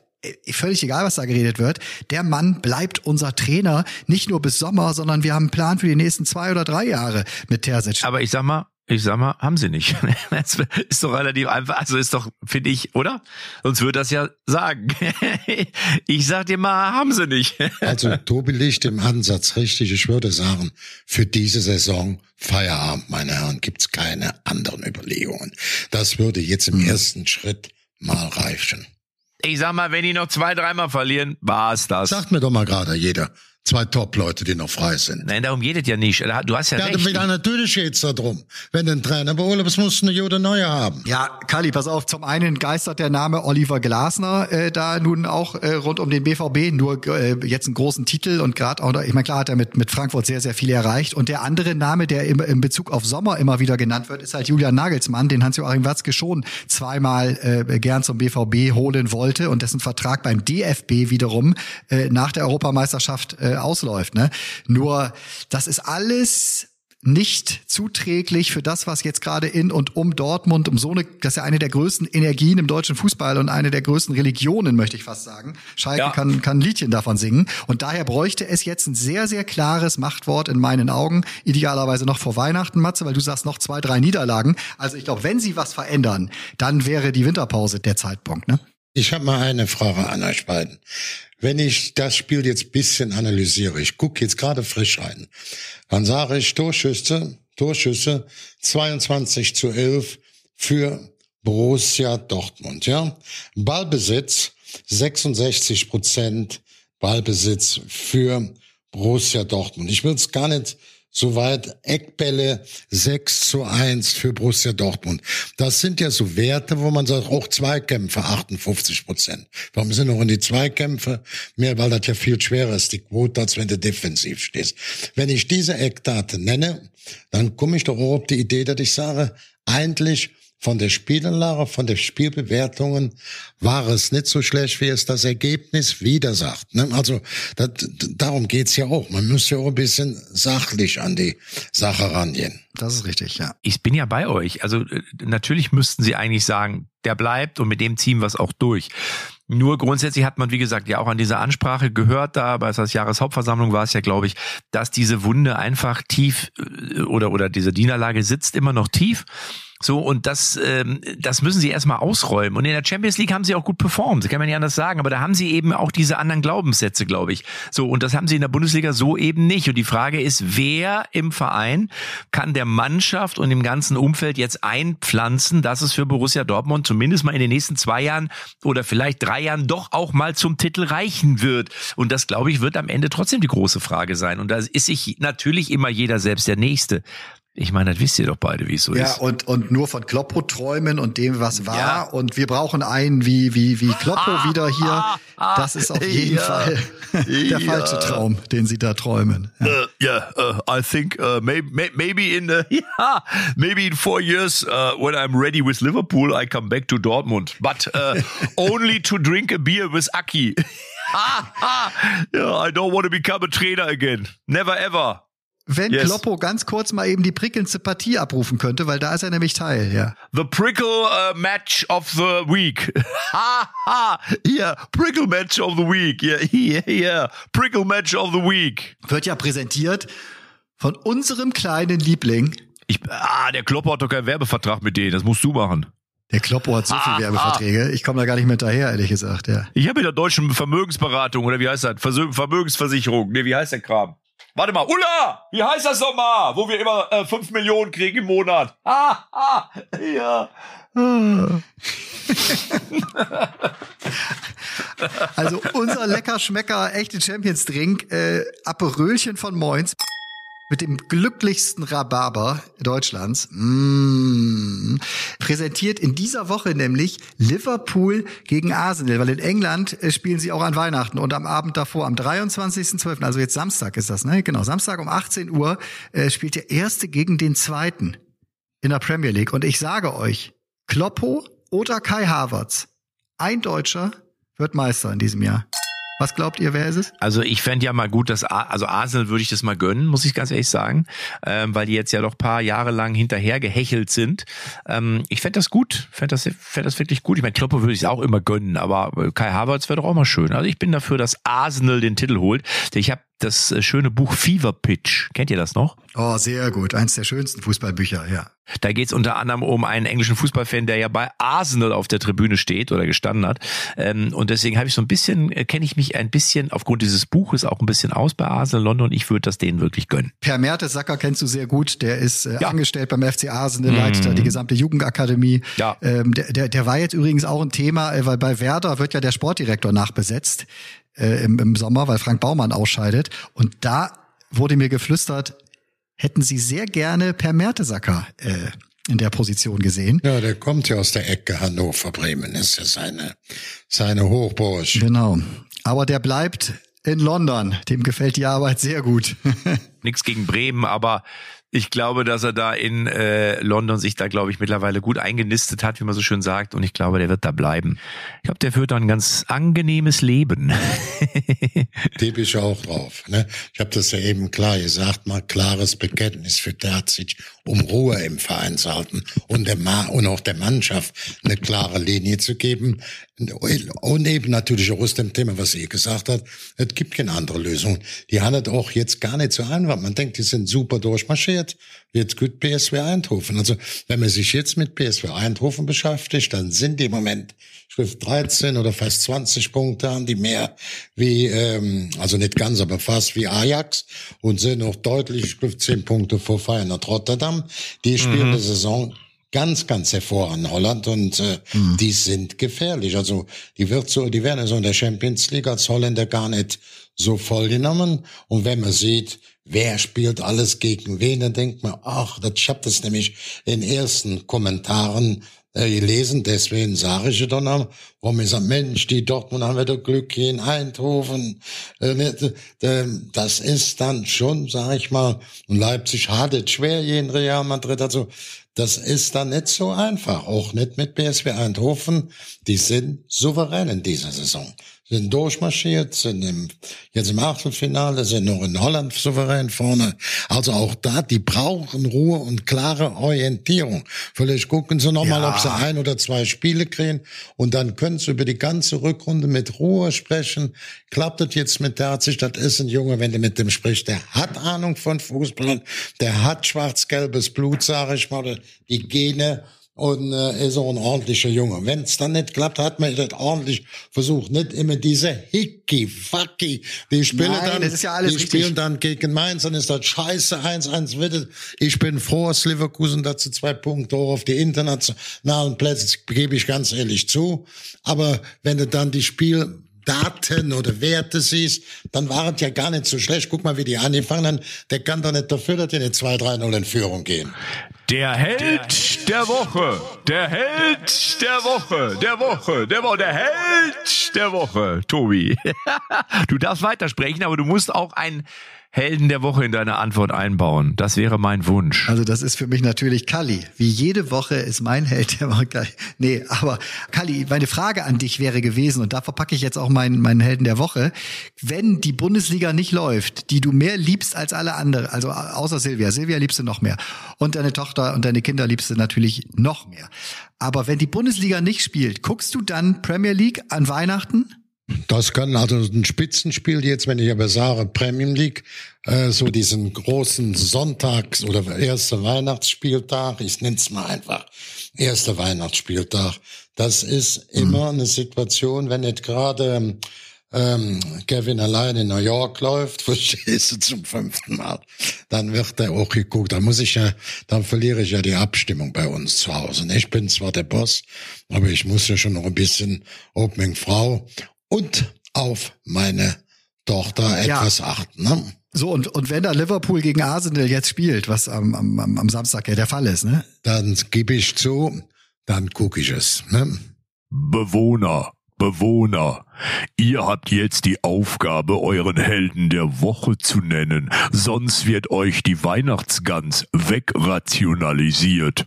völlig egal, was da geredet wird, der Mann bleibt unser Trainer, nicht nur bis Sommer, sondern wir haben einen Plan für die nächsten zwei oder drei Jahre mit Terzic. Aber ich sag mal, ich sag mal, haben sie nicht. Das ist doch relativ einfach. Also ist doch, finde ich, oder? Sonst würde das ja sagen. Ich sag dir mal, haben sie nicht. Also Tobi liegt im Ansatz richtig. Ich würde sagen, für diese Saison Feierabend, meine Herren, gibt's keine anderen Überlegungen. Das würde jetzt im ersten Schritt mal reichen. Ich sag mal, wenn die noch zwei, dreimal verlieren, war's das. Sagt mir doch mal gerade jeder zwei Top-Leute, die noch frei sind. Nein, darum geht es ja nicht. Du hast ja, ja recht. Ja, natürlich geht's darum. Wenn den Trainer beholen, was muss eine Jude neue haben? Ja, Kali, pass auf. Zum einen geistert der Name Oliver Glasner äh, da nun auch äh, rund um den BVB. Nur äh, jetzt einen großen Titel und gerade auch, ich meine, klar hat er mit, mit Frankfurt sehr, sehr viel erreicht. Und der andere Name, der im, im Bezug auf Sommer immer wieder genannt wird, ist halt Julian Nagelsmann, den Hans-Joachim Watzke schon zweimal äh, gern zum BVB holen wollte und dessen Vertrag beim DFB wiederum äh, nach der Europameisterschaft äh, ausläuft. Ne? Nur, das ist alles nicht zuträglich für das, was jetzt gerade in und um Dortmund, um so eine, das ist ja eine der größten Energien im deutschen Fußball und eine der größten Religionen, möchte ich fast sagen. Schalke ja. kann, kann ein Liedchen davon singen. Und daher bräuchte es jetzt ein sehr, sehr klares Machtwort in meinen Augen. Idealerweise noch vor Weihnachten, Matze, weil du sagst noch zwei, drei Niederlagen. Also ich glaube, wenn sie was verändern, dann wäre die Winterpause der Zeitpunkt, ne? Ich habe mal eine Frage an euch beiden. Wenn ich das Spiel jetzt bisschen analysiere, ich gucke jetzt gerade frisch rein, dann sage ich Torschüsse, Torschüsse 22 zu 11 für Borussia Dortmund, ja. Ballbesitz 66 Prozent Ballbesitz für Borussia Dortmund. Ich will es gar nicht Soweit Eckbälle 6 zu 1 für Borussia Dortmund. Das sind ja so Werte, wo man sagt, auch Zweikämpfe 58 Prozent. Warum sind auch in die Zweikämpfe mehr, weil das ja viel schwerer ist, die Quote, als wenn du defensiv stehst. Wenn ich diese Eckdaten nenne, dann komme ich doch auch auf die Idee, dass ich sage, eigentlich von der Spielanlage, von der Spielbewertungen war es nicht so schlecht, wie es das Ergebnis wieder sagt. Ne? Also das, darum geht's ja auch. Man muss ja auch ein bisschen sachlich an die Sache rangehen. Das ist richtig, ja. Ich bin ja bei euch. Also äh, natürlich müssten sie eigentlich sagen, der bleibt und mit dem ziehen wir es auch durch. Nur grundsätzlich hat man, wie gesagt, ja auch an dieser Ansprache gehört, da bei der Jahreshauptversammlung war es ja, glaube ich, dass diese Wunde einfach tief äh, oder, oder diese Niederlage sitzt immer noch tief. So, und das, ähm, das müssen sie erstmal ausräumen. Und in der Champions League haben sie auch gut performt, kann man ja anders sagen. Aber da haben sie eben auch diese anderen Glaubenssätze, glaube ich. So, und das haben sie in der Bundesliga so eben nicht. Und die Frage ist, wer im Verein kann der Mannschaft und im ganzen Umfeld jetzt einpflanzen, dass es für Borussia Dortmund zumindest mal in den nächsten zwei Jahren oder vielleicht drei Jahren doch auch mal zum Titel reichen wird. Und das, glaube ich, wird am Ende trotzdem die große Frage sein. Und da ist sich natürlich immer jeder selbst der Nächste. Ich meine, das wisst ihr doch beide, wie es so ja, ist. Ja, und, und nur von Kloppo träumen und dem, was war. Ja. Und wir brauchen einen wie, wie, wie Kloppo ah, wieder hier. Ah, das ist auf jeden ja, Fall der falsche Traum, den sie da träumen. Ja, uh, yeah, uh, I think uh, maybe, maybe in uh, yeah, maybe in four years uh, when I'm ready with Liverpool, I come back to Dortmund. But uh, only to drink a beer with Aki. yeah, I don't want to become a trainer again. Never ever wenn yes. Kloppo ganz kurz mal eben die prickelndste Partie abrufen könnte, weil da ist er nämlich Teil, ja. The Prickle uh, Match of the Week. ha, ha, yeah, Prickle Match of the Week. Yeah, yeah, yeah, Prickle Match of the Week. Wird ja präsentiert von unserem kleinen Liebling. Ich, ah, der Kloppo hat doch keinen Werbevertrag mit denen, das musst du machen. Der Kloppo hat so viele ah, Werbeverträge. Ah. Ich komme da gar nicht mit daher, ehrlich gesagt, ja. Ich habe in der deutschen Vermögensberatung, oder wie heißt das? Vermögensversicherung. Nee, wie heißt der Kram? Warte mal, Ulla, wie heißt das nochmal? Wo wir immer äh, 5 Millionen kriegen im Monat. Ah, ah, ja. also unser lecker Schmecker, echte Champions Drink, äh, Aperölchen von Moins mit dem glücklichsten Rhabarber Deutschlands. Mmh. Präsentiert in dieser Woche nämlich Liverpool gegen Arsenal, weil in England äh, spielen sie auch an Weihnachten und am Abend davor, am 23.12., also jetzt Samstag ist das, ne? Genau, Samstag um 18 Uhr äh, spielt der Erste gegen den Zweiten in der Premier League. Und ich sage euch, Kloppo oder Kai Havertz, ein Deutscher wird Meister in diesem Jahr. Was glaubt ihr, wer ist es? Also ich fände ja mal gut, dass also Arsenal würde ich das mal gönnen, muss ich ganz ehrlich sagen, ähm, weil die jetzt ja doch paar Jahre lang hinterher gehechelt sind. Ähm, ich fände das gut, fände das, fänd das wirklich gut. Ich meine, Kloppe würde ich es auch immer gönnen, aber Kai Havertz wäre doch auch mal schön. Also ich bin dafür, dass Arsenal den Titel holt. Ich habe das äh, schöne Buch Fever Pitch. Kennt ihr das noch? Oh, sehr gut. Eins der schönsten Fußballbücher, ja. Da geht's unter anderem um einen englischen Fußballfan, der ja bei Arsenal auf der Tribüne steht oder gestanden hat. Ähm, und deswegen habe ich so ein bisschen, äh, kenne ich mich ein bisschen aufgrund dieses Buches auch ein bisschen aus bei Arsenal London. Ich würde das denen wirklich gönnen. Per Mertesacker kennst du sehr gut. Der ist äh, ja. angestellt beim FC Arsenal, leitet mhm. die gesamte Jugendakademie. Ja. Ähm, der, der, der war jetzt übrigens auch ein Thema, weil bei Werder wird ja der Sportdirektor nachbesetzt äh, im, im Sommer, weil Frank Baumann ausscheidet. Und da wurde mir geflüstert, hätten sie sehr gerne Per Mertesacker äh, in der Position gesehen. Ja, der kommt ja aus der Ecke Hannover, Bremen, ist ja seine, seine Hochburg. Genau. Aber der bleibt in London. Dem gefällt die Arbeit sehr gut. Nichts gegen Bremen, aber ich glaube, dass er da in äh, London sich da, glaube ich, mittlerweile gut eingenistet hat, wie man so schön sagt. Und ich glaube, der wird da bleiben. Ich glaube, der führt da ein ganz angenehmes Leben. Tipp ich auch drauf. Ne? Ich habe das ja eben klar gesagt, mal klares Bekenntnis für Terzic, um Ruhe im Verein zu halten und, der Ma und auch der Mannschaft eine klare Linie zu geben. Und eben natürlich auch aus dem Thema, was ihr gesagt habt, es gibt keine andere Lösung. Die es auch jetzt gar nicht so einfach. Man denkt, die sind super durchmarschiert. Jetzt gut PSW Eindhoven. Also wenn man sich jetzt mit PSW Eindhoven beschäftigt, dann sind die im Moment Schrift 13 oder fast 20 Punkte haben die mehr wie, ähm, also nicht ganz, aber fast wie Ajax und sind noch deutlich Schrift 10 Punkte vor Feyenoord Rotterdam. Die spielen mhm. die Saison ganz, ganz hervorragend Holland und äh, mhm. die sind gefährlich. Also die wird so, die werden so in der Champions League als Holländer gar nicht so voll genommen. Und wenn man sieht, wer spielt alles gegen wen, dann denkt man, ach, das, ich habe das nämlich in ersten Kommentaren äh, gelesen, deswegen sage ich dann auch, warum ich sage, Mensch, die Dortmund haben wieder Glück hier in Eindhoven. Äh, ne, das ist dann schon, sage ich mal, und Leipzig hat es schwer hier in Real Madrid. Also Das ist dann nicht so einfach. Auch nicht mit BSW Eindhoven. Die sind souverän in dieser Saison sind durchmarschiert, sind im, jetzt im Achtelfinale, sind noch in Holland souverän vorne. Also auch da, die brauchen Ruhe und klare Orientierung. Vielleicht gucken sie nochmal, ja. ob sie ein oder zwei Spiele kriegen und dann können sie über die ganze Rückrunde mit Ruhe sprechen. Klappt das jetzt mit der Herzig? Das ist ein Junge, wenn du mit dem sprichst, der hat Ahnung von Fußball, der hat schwarz-gelbes Blut, sage ich mal, die Gene und äh, ist auch ein ordentlicher Junge. Wenn es dann nicht klappt, hat man das ordentlich versucht. Nicht immer diese Hickey, Fucky, die spielen Nein, dann, das ist ja alles die richtig. spielen dann gegen Mainz, dann ist das scheiße 1-1 wird Ich bin froh, dass Leverkusen dazu zwei Punkte hoch auf die internationalen Plätze, gebe ich ganz ehrlich zu. Aber wenn du dann die Spiel Daten oder Werte siehst, dann war es ja gar nicht so schlecht. Guck mal, wie die angefangen haben. Der kann doch nicht dafür, dass die eine 2-3-0 in Führung gehen. Der Held der Woche, der Held der Woche, der Woche, der Woche, der Held der Woche, Tobi. Du darfst weitersprechen, aber du musst auch ein Helden der Woche in deine Antwort einbauen. Das wäre mein Wunsch. Also das ist für mich natürlich Kali. Wie jede Woche ist mein Held der Woche. Nee, aber Kali, meine Frage an dich wäre gewesen, und da verpacke ich jetzt auch meinen, meinen Helden der Woche. Wenn die Bundesliga nicht läuft, die du mehr liebst als alle anderen, also außer Silvia, Silvia liebst du noch mehr. Und deine Tochter und deine Kinder liebst du natürlich noch mehr. Aber wenn die Bundesliga nicht spielt, guckst du dann Premier League an Weihnachten? Das kann also ein Spitzenspiel jetzt, wenn ich aber sage Premium League, äh, so diesen großen Sonntags- oder erster Weihnachtsspieltag, ich nenne es mal einfach erster Weihnachtsspieltag, das ist immer mhm. eine Situation, wenn nicht gerade ähm, Kevin allein in New York läuft, verstehst du zum fünften Mal, dann wird er auch geguckt. Dann muss ich ja, dann verliere ich ja die Abstimmung bei uns zu Hause. Ich bin zwar der Boss, aber ich muss ja schon noch ein bisschen Opening Frau und auf meine Tochter etwas ja. achten. Ne? So, und, und wenn da Liverpool gegen Arsenal jetzt spielt, was am, am, am Samstag ja der Fall ist, ne? Dann gebe ich zu, dann gucke ich es. Ne? Bewohner Bewohner, ihr habt jetzt die Aufgabe, euren Helden der Woche zu nennen, sonst wird euch die Weihnachtsgans wegrationalisiert.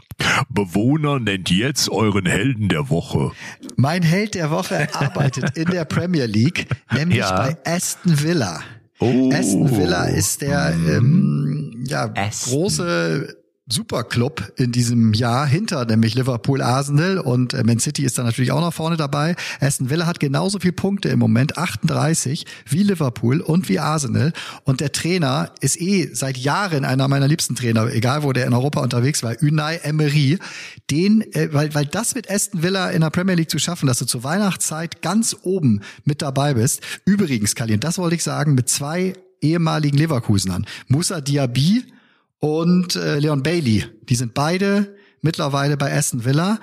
Bewohner nennt jetzt euren Helden der Woche. Mein Held der Woche arbeitet in der Premier League, nämlich ja. bei Aston Villa. Oh. Aston Villa ist der ähm, ja, große Superclub in diesem Jahr hinter nämlich Liverpool, Arsenal und äh, Man City ist da natürlich auch noch vorne dabei. Aston Villa hat genauso viele Punkte im Moment, 38, wie Liverpool und wie Arsenal. Und der Trainer ist eh seit Jahren einer meiner liebsten Trainer, egal wo der in Europa unterwegs war, Unai Emery. Den, äh, weil, weil das mit Aston Villa in der Premier League zu schaffen, dass du zur Weihnachtszeit ganz oben mit dabei bist. Übrigens, Kalin, das wollte ich sagen, mit zwei ehemaligen Leverkusenern. Musa Diaby und äh, Leon Bailey. Die sind beide mittlerweile bei Aston Villa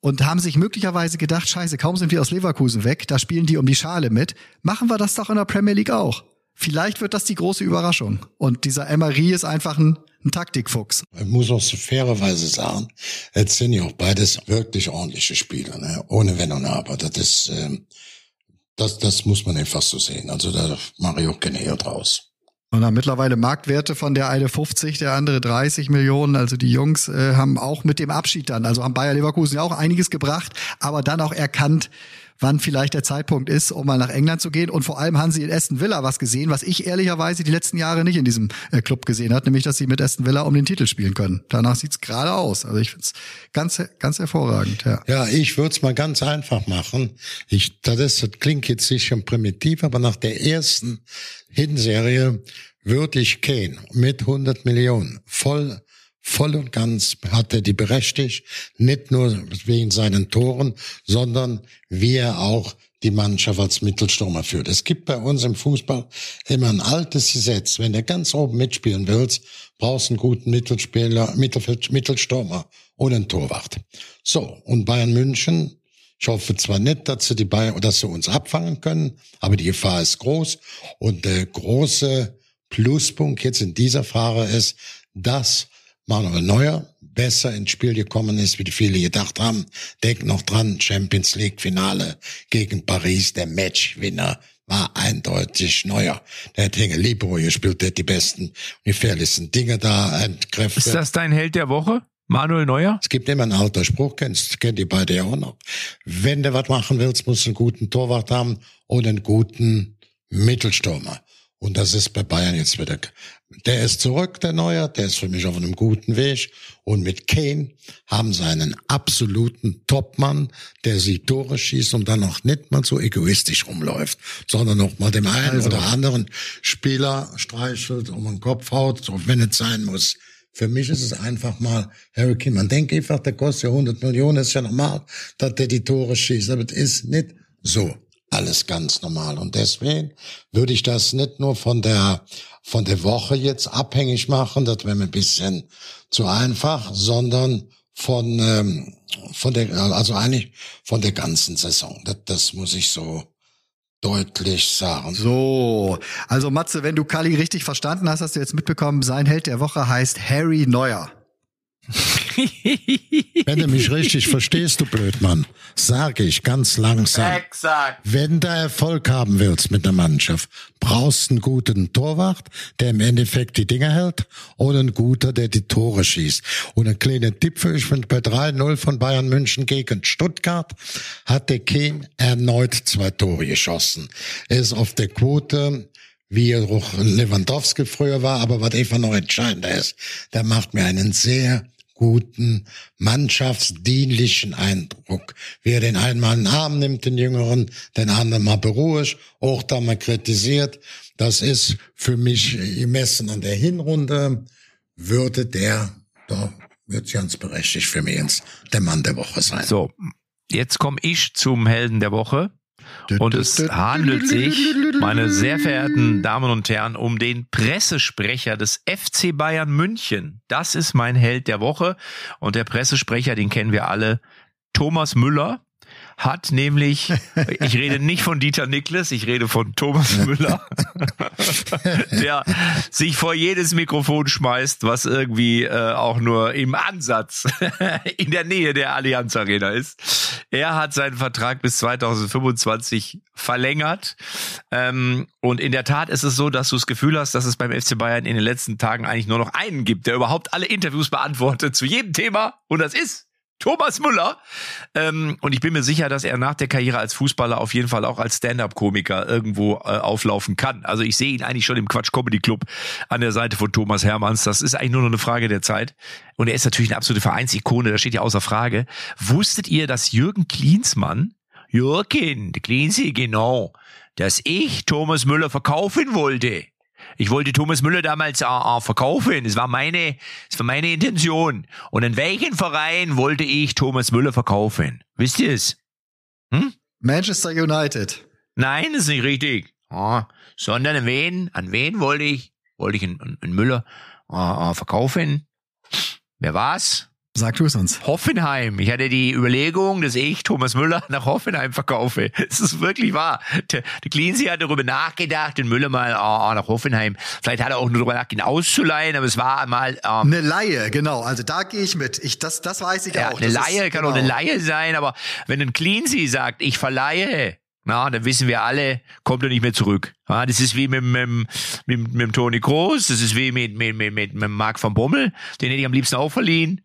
und haben sich möglicherweise gedacht, scheiße, kaum sind wir aus Leverkusen weg, da spielen die um die Schale mit. Machen wir das doch in der Premier League auch. Vielleicht wird das die große Überraschung. Und dieser Emery ist einfach ein, ein Taktikfuchs. Ich muss auch so fairerweise sagen, jetzt sind ja auch beides wirklich ordentliche Spieler, ne? ohne Wenn und Aber. Das ist, äh, das, das muss man einfach so sehen. Also da mache ich auch keine Ehe draus. Und haben mittlerweile Marktwerte von der eine 50, der andere 30 Millionen. Also die Jungs äh, haben auch mit dem Abschied dann, also haben Bayer Leverkusen ja auch einiges gebracht, aber dann auch erkannt, wann vielleicht der Zeitpunkt ist, um mal nach England zu gehen. Und vor allem haben sie in Aston Villa was gesehen, was ich ehrlicherweise die letzten Jahre nicht in diesem äh, Club gesehen hat, nämlich dass sie mit Aston Villa um den Titel spielen können. Danach sieht's gerade aus. Also ich finde es ganz, ganz hervorragend. Ja, ja ich würde es mal ganz einfach machen. Ich, das, ist, das klingt jetzt sicher primitiv, aber nach der ersten Hinserie würde ich Kane mit 100 Millionen voll voll und ganz hat er die berechtigt, nicht nur wegen seinen Toren, sondern wie er auch die Mannschaft als Mittelstürmer führt. Es gibt bei uns im Fußball immer ein altes Gesetz. Wenn du ganz oben mitspielen willst, brauchst du einen guten Mittelspieler, Mittelstürmer und einen Torwart. So. Und Bayern München ich hoffe zwar nicht, dass sie die Bayern, dass sie uns abfangen können, aber die Gefahr ist groß. Und der große Pluspunkt jetzt in dieser Frage ist, dass Manuel Neuer besser ins Spiel gekommen ist, wie die viele gedacht haben. Denk noch dran, Champions League Finale gegen Paris, der Matchwinner war eindeutig Neuer. Der hat Henge Libro gespielt, der hat die besten, gefährlichsten Dinge da entkräftet. Ist das dein Held der Woche? Manuel Neuer? Es gibt immer einen alter Spruch, kennst, kennt ihr beide ja auch noch. Wenn du was machen willst, musst du einen guten Torwart haben und einen guten Mittelstürmer. Und das ist bei Bayern jetzt wieder. Der ist zurück, der Neuer, der ist für mich auf einem guten Weg. Und mit Kane haben sie einen absoluten Topmann, der sie Tore schießt und dann noch nicht mal so egoistisch rumläuft, sondern noch mal dem einen also. oder anderen Spieler streichelt um den Kopf haut, so wenn es sein muss. Für mich ist es einfach mal Harry Kane. Man denkt einfach, der kostet ja 100 Millionen, ist ja normal, dass der die Tore schießt. Aber es ist nicht so alles ganz normal. Und deswegen würde ich das nicht nur von der, von der Woche jetzt abhängig machen, das wäre mir ein bisschen zu einfach, sondern von, ähm, von der, also eigentlich von der ganzen Saison. Das, das muss ich so deutlich sagen. So, also Matze, wenn du Kali richtig verstanden hast, hast du jetzt mitbekommen, sein Held der Woche heißt Harry Neuer. Wenn du mich richtig verstehst, du Blödmann, sage ich ganz langsam. Exakt. Wenn du Erfolg haben willst mit der Mannschaft, brauchst du einen guten Torwart, der im Endeffekt die Dinger hält, oder einen guter, der die Tore schießt. Und ein kleiner Tipp für finde, bei 3-0 von Bayern München gegen Stuttgart hat der Kane erneut zwei Tore geschossen. Er ist auf der Quote wie auch Lewandowski früher war, aber was einfach noch entscheidender ist, der macht mir einen sehr guten, mannschaftsdienlichen Eindruck. Wie er den einen mal einen Arm nimmt, den Jüngeren, den anderen mal beruhigt, auch da mal kritisiert. Das ist für mich gemessen an der Hinrunde, würde der, da wird ganz berechtigt für mich ins der Mann der Woche sein. So, jetzt komme ich zum Helden der Woche. Und es handelt sich, meine sehr verehrten Damen und Herren, um den Pressesprecher des FC Bayern München. Das ist mein Held der Woche. Und der Pressesprecher, den kennen wir alle, Thomas Müller hat nämlich, ich rede nicht von Dieter Niklas, ich rede von Thomas Müller, der sich vor jedes Mikrofon schmeißt, was irgendwie äh, auch nur im Ansatz in der Nähe der Allianz Arena ist. Er hat seinen Vertrag bis 2025 verlängert. Ähm, und in der Tat ist es so, dass du das Gefühl hast, dass es beim FC Bayern in den letzten Tagen eigentlich nur noch einen gibt, der überhaupt alle Interviews beantwortet zu jedem Thema. Und das ist Thomas Müller. Ähm, und ich bin mir sicher, dass er nach der Karriere als Fußballer auf jeden Fall auch als Stand-up-Komiker irgendwo äh, auflaufen kann. Also ich sehe ihn eigentlich schon im Quatsch Comedy Club an der Seite von Thomas Hermanns. Das ist eigentlich nur noch eine Frage der Zeit. Und er ist natürlich eine absolute Vereinsikone, das steht ja außer Frage. Wusstet ihr, dass Jürgen Klinsmann, Jürgen, Klinsmann, genau, dass ich Thomas Müller verkaufen wollte? Ich wollte Thomas Müller damals äh, äh, verkaufen. Das war meine, das war meine Intention. Und in welchen Verein wollte ich Thomas Müller verkaufen? Wisst ihr es? Hm? Manchester United. Nein, das ist nicht richtig. Ah, sondern an wen? An wen wollte ich? Wollte ich einen, einen Müller äh, äh verkaufen? Wer war's? Sag du es uns. Hoffenheim. Ich hatte die Überlegung, dass ich Thomas Müller nach Hoffenheim verkaufe. Es ist wirklich wahr. Der, der Cleansey hat darüber nachgedacht, den Müller mal oh, nach Hoffenheim. Vielleicht hat er auch nur darüber nachgedacht, ihn auszuleihen, aber es war mal... Ähm, eine Laie, genau. Also da gehe ich mit. Ich, das, das weiß ich ja, auch. Eine das Laie ist, kann genau. auch eine Laie sein, aber wenn ein Cleansey sagt, ich verleihe na, dann wissen wir alle, kommt er nicht mehr zurück. Ja, das ist wie mit, mit, mit, mit, mit Toni Groß, das ist wie mit, mit, mit, mit, mit Marc van Bommel, den hätte ich am liebsten auch verliehen.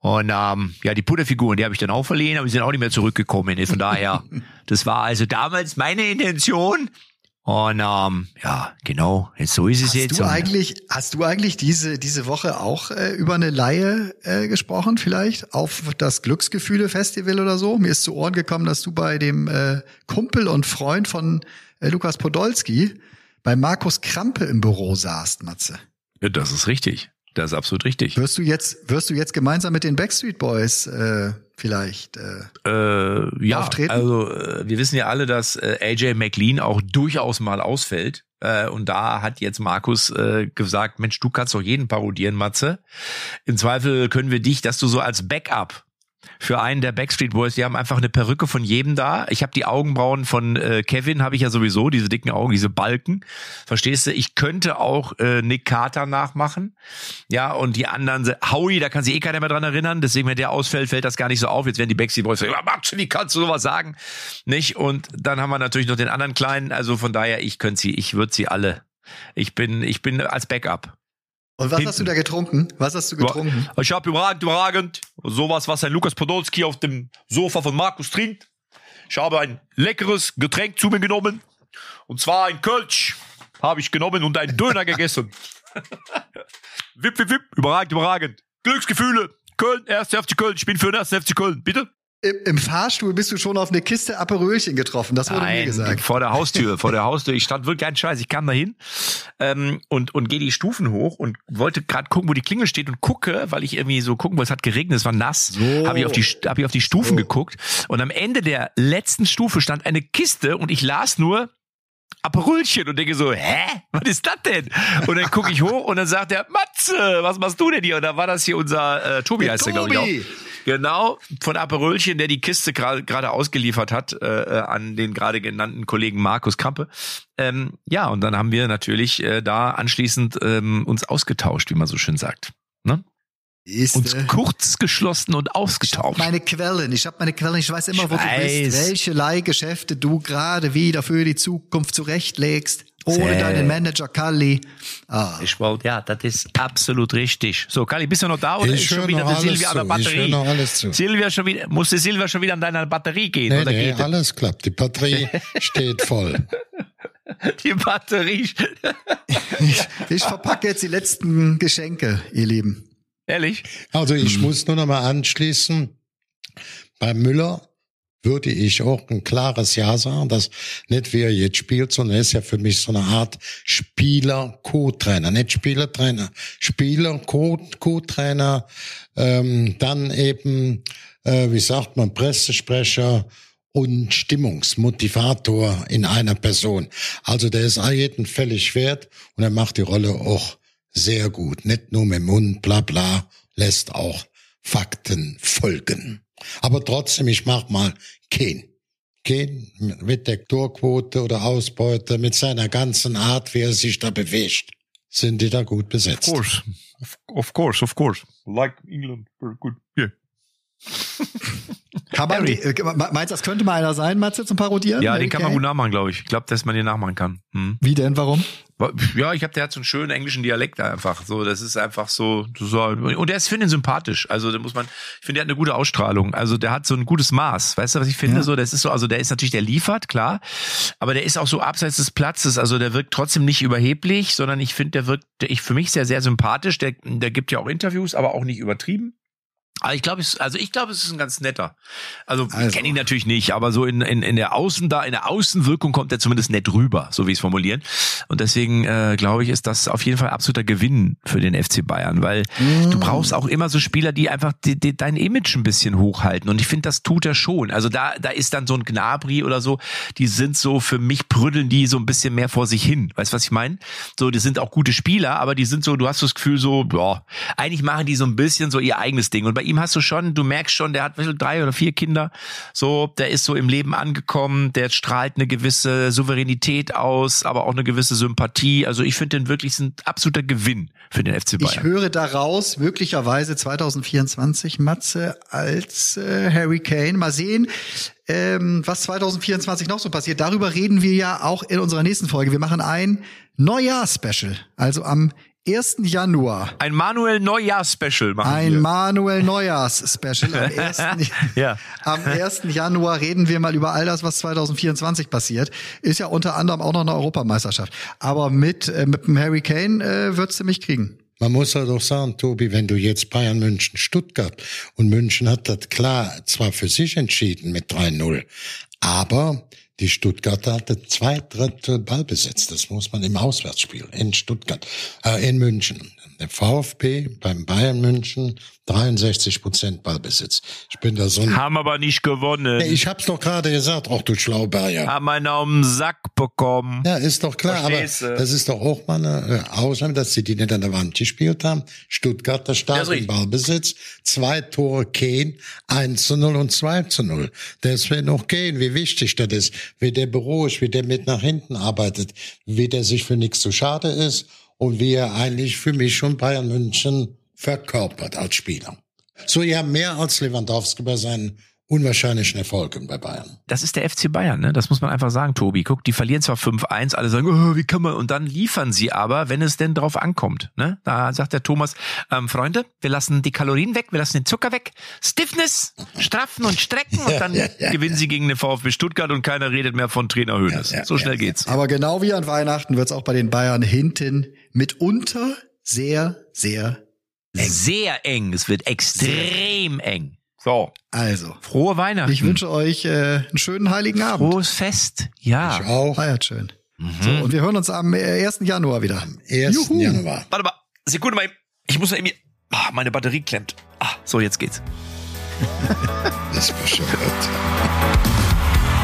Und ähm, ja, die Putterfiguren, die habe ich dann auch verliehen, aber die sind auch nicht mehr zurückgekommen. Von daher, das war also damals meine Intention. Und ähm, ja, genau, jetzt so ist es hast jetzt. Du eigentlich, hast du eigentlich diese, diese Woche auch äh, über eine Laie äh, gesprochen, vielleicht? Auf das Glücksgefühle-Festival oder so? Mir ist zu Ohren gekommen, dass du bei dem äh, Kumpel und Freund von äh, Lukas Podolski bei Markus Krampe im Büro saßt, Matze. Ja, das ist richtig. Das ist absolut richtig. Wirst du jetzt, wirst du jetzt gemeinsam mit den Backstreet Boys äh, vielleicht äh, äh, ja, auftreten? Also äh, wir wissen ja alle, dass äh, AJ McLean auch durchaus mal ausfällt. Äh, und da hat jetzt Markus äh, gesagt, Mensch, du kannst doch jeden parodieren, Matze. Im Zweifel können wir dich, dass du so als Backup für einen der Backstreet Boys. Die haben einfach eine Perücke von jedem da. Ich habe die Augenbrauen von äh, Kevin, habe ich ja sowieso, diese dicken Augen, diese Balken. Verstehst du? Ich könnte auch äh, Nick Carter nachmachen. Ja, und die anderen, Howie, da kann sich eh keiner mehr dran erinnern. Deswegen, wenn der ausfällt, fällt das gar nicht so auf. Jetzt werden die Backstreet Boys sagen, Matsch, wie kannst du sowas sagen? Nicht? Und dann haben wir natürlich noch den anderen Kleinen. Also von daher, ich könnte sie, ich würde sie alle. Ich bin, ich bin als Backup. Und was Hinten. hast du da getrunken? Was hast du getrunken? Ich habe überragend, überragend. Sowas, was ein Lukas Podolski auf dem Sofa von Markus trinkt. Ich habe ein leckeres Getränk zu mir genommen. Und zwar ein Kölsch habe ich genommen und einen Döner gegessen. wip, wip, wip. Überragend, überragend. Glücksgefühle. Köln, 1. FC Köln. Ich bin für den 1. FC Köln. Bitte? Im, Im, Fahrstuhl bist du schon auf eine Kiste Aperölchen getroffen, das wurde Nein, mir gesagt. vor der Haustür, vor der Haustür. Ich stand wirklich ein Scheiß. Ich kam da hin ähm, und, und gehe die Stufen hoch und wollte gerade gucken, wo die Klingel steht und gucke, weil ich irgendwie so gucken wollte, es hat geregnet, es war nass, so. habe ich, auf die, hab ich auf die Stufen so. geguckt und am Ende der letzten Stufe stand eine Kiste und ich las nur Aperölchen und denke so, hä? Was ist das denn? Und dann gucke ich hoch und dann sagt er, Matze, was machst du denn hier? Und da war das hier unser äh, Tobi, der heißt der, glaube ich auch. Genau, von Aperölchen, der die Kiste gerade ausgeliefert hat äh, äh, an den gerade genannten Kollegen Markus Kampe. Ähm, ja, und dann haben wir natürlich äh, da anschließend ähm, uns ausgetauscht, wie man so schön sagt. Ne? Ist, uns äh, kurz geschlossen und ausgetauscht. Meine Quellen, ich habe meine Quellen, ich weiß immer, ich wo weiß. du bist, welche Leihgeschäfte du gerade wieder für die Zukunft zurechtlegst. Ohne deinen Manager Kalli. Ah. Ich wollte, ja, das ist absolut richtig. So, Kalli, bist du noch da oder ich ist schon wieder die Silvia an der Batterie? Ich noch alles zu. Silvia schon wieder, musste Silvia schon wieder an deiner Batterie gehen? Nee, oder nee, geht alles klappt. Die Batterie steht voll. Die Batterie. ich, ich verpacke jetzt die letzten Geschenke, ihr Lieben. Ehrlich? Also ich hm. muss nur noch mal anschließen. Bei Müller würde ich auch ein klares Ja sagen, dass nicht wie er jetzt spielt, sondern er ist ja für mich so eine Art Spieler-Co-Trainer, nicht Spielertrainer, Spieler-Co-Trainer, ähm, dann eben, äh, wie sagt man, Pressesprecher und Stimmungsmotivator in einer Person. Also der ist jeden völlig wert und er macht die Rolle auch sehr gut. Nicht nur mit dem Mund, bla bla, lässt auch Fakten folgen. Aber trotzdem, ich mach mal Ken. Ken mit der Torquote oder Ausbeute, mit seiner ganzen Art, wie er sich da bewegt, sind die da gut besetzt. Of course. Of course, of course. Like England, very good. Yeah. Kann man, äh, meinst du, das könnte mal einer sein, Matze, zum Parodieren? Ja, den kann man gut nachmachen, glaube ich. Ich glaube, dass man den nachmachen kann. Hm. Wie denn? Warum? Ja, ich habe der hat so einen schönen englischen Dialekt einfach. So, das ist einfach so, so und der ist finde ihn sympathisch. Also, da muss man, ich finde, der hat eine gute Ausstrahlung. Also, der hat so ein gutes Maß. Weißt du, was ich finde? Ja. So, das ist so, also der ist natürlich, der liefert, klar, aber der ist auch so abseits des Platzes. Also, der wirkt trotzdem nicht überheblich, sondern ich finde, der wirkt, der, ich für mich sehr, sehr sympathisch. Der, der gibt ja auch Interviews, aber auch nicht übertrieben. Aber ich glaube, es, also ich glaube, es ist ein ganz netter. Also, also. ich kenne ihn natürlich nicht, aber so in, in, in der Außen da, in der Außenwirkung kommt er zumindest nett rüber, so wie ich es formulieren. Und deswegen äh, glaube ich, ist das auf jeden Fall absoluter Gewinn für den FC Bayern, weil mm. du brauchst auch immer so Spieler, die einfach die, die, dein Image ein bisschen hochhalten. Und ich finde, das tut er schon. Also da, da ist dann so ein Gnabri oder so, die sind so für mich prüdeln die so ein bisschen mehr vor sich hin. Weißt du, was ich meine? So, die sind auch gute Spieler, aber die sind so, du hast das Gefühl so, ja, eigentlich machen die so ein bisschen so ihr eigenes Ding. Und bei ihm hast du schon, du merkst schon, der hat drei oder vier Kinder, so, der ist so im Leben angekommen, der strahlt eine gewisse Souveränität aus, aber auch eine gewisse Sympathie. Also ich finde den wirklich ein absoluter Gewinn für den FC Bayern. Ich höre daraus möglicherweise 2024 Matze als äh, Harry Kane. Mal sehen, ähm, was 2024 noch so passiert. Darüber reden wir ja auch in unserer nächsten Folge. Wir machen ein Neujahr-Special. Also am 1. Januar. Ein Manuel Neujahrs-Special machen Ein wir. Manuel Neujahrs-Special. Am, 1. ja. am 1. Januar reden wir mal über all das, was 2024 passiert. Ist ja unter anderem auch noch eine Europameisterschaft. Aber mit, äh, mit dem Harry Kane äh, würdest du mich kriegen. Man muss ja doch sagen, Tobi, wenn du jetzt Bayern München Stuttgart und München hat das klar zwar für sich entschieden mit 3-0, aber die Stuttgarter hatte zwei Drittel Ballbesitz. Das muss man im Auswärtsspiel in Stuttgart, äh, in München. Der VfB beim Bayern München 63 Prozent Ballbesitz. Ich bin da so Haben aber nicht gewonnen. Nee, ich hab's doch gerade gesagt, auch du Schlauberger. Haben einen auf den Sack bekommen. Ja, ist doch klar, Verstehst aber das ist doch auch mal eine äh, Ausnahme, dass sie die nicht an der Wand gespielt haben. Stuttgarter stark im Ballbesitz, zwei Tore Kane, 1 zu 0 und 2 zu 0. Deswegen auch Kane, wie wichtig das ist, wie der beruhigt, wie der mit nach hinten arbeitet, wie der sich für nichts zu schade ist und wie er eigentlich für mich schon Bayern München verkörpert als Spieler. So ja mehr als Lewandowski bei seinen unwahrscheinlichen Erfolgen bei Bayern. Das ist der FC Bayern, ne? Das muss man einfach sagen, Tobi. Guck, die verlieren zwar 5-1, alle sagen, oh, wie kann man, und dann liefern sie aber, wenn es denn drauf ankommt, ne? Da sagt der Thomas, ähm, Freunde, wir lassen die Kalorien weg, wir lassen den Zucker weg, Stiffness, straffen und strecken und dann ja, ja, ja, gewinnen sie gegen den VfB Stuttgart und keiner redet mehr von Trainer Hönes. so schnell geht's. Aber genau wie an Weihnachten wird's auch bei den Bayern hinten mitunter sehr, sehr eng. Sehr eng. Es wird extrem eng. So. Also. Frohe Weihnachten. Ich wünsche euch äh, einen schönen heiligen Abend. Frohes Fest. Ja. Ich auch. Feiert schön. Mhm. So, und wir hören uns am 1. Äh, Januar wieder. Am 1. Juhu. Januar. Warte mal. Sekunde mal. Ich muss mal eben. Ah, meine Batterie klemmt. Ah, so, jetzt geht's. das ist bescheuert.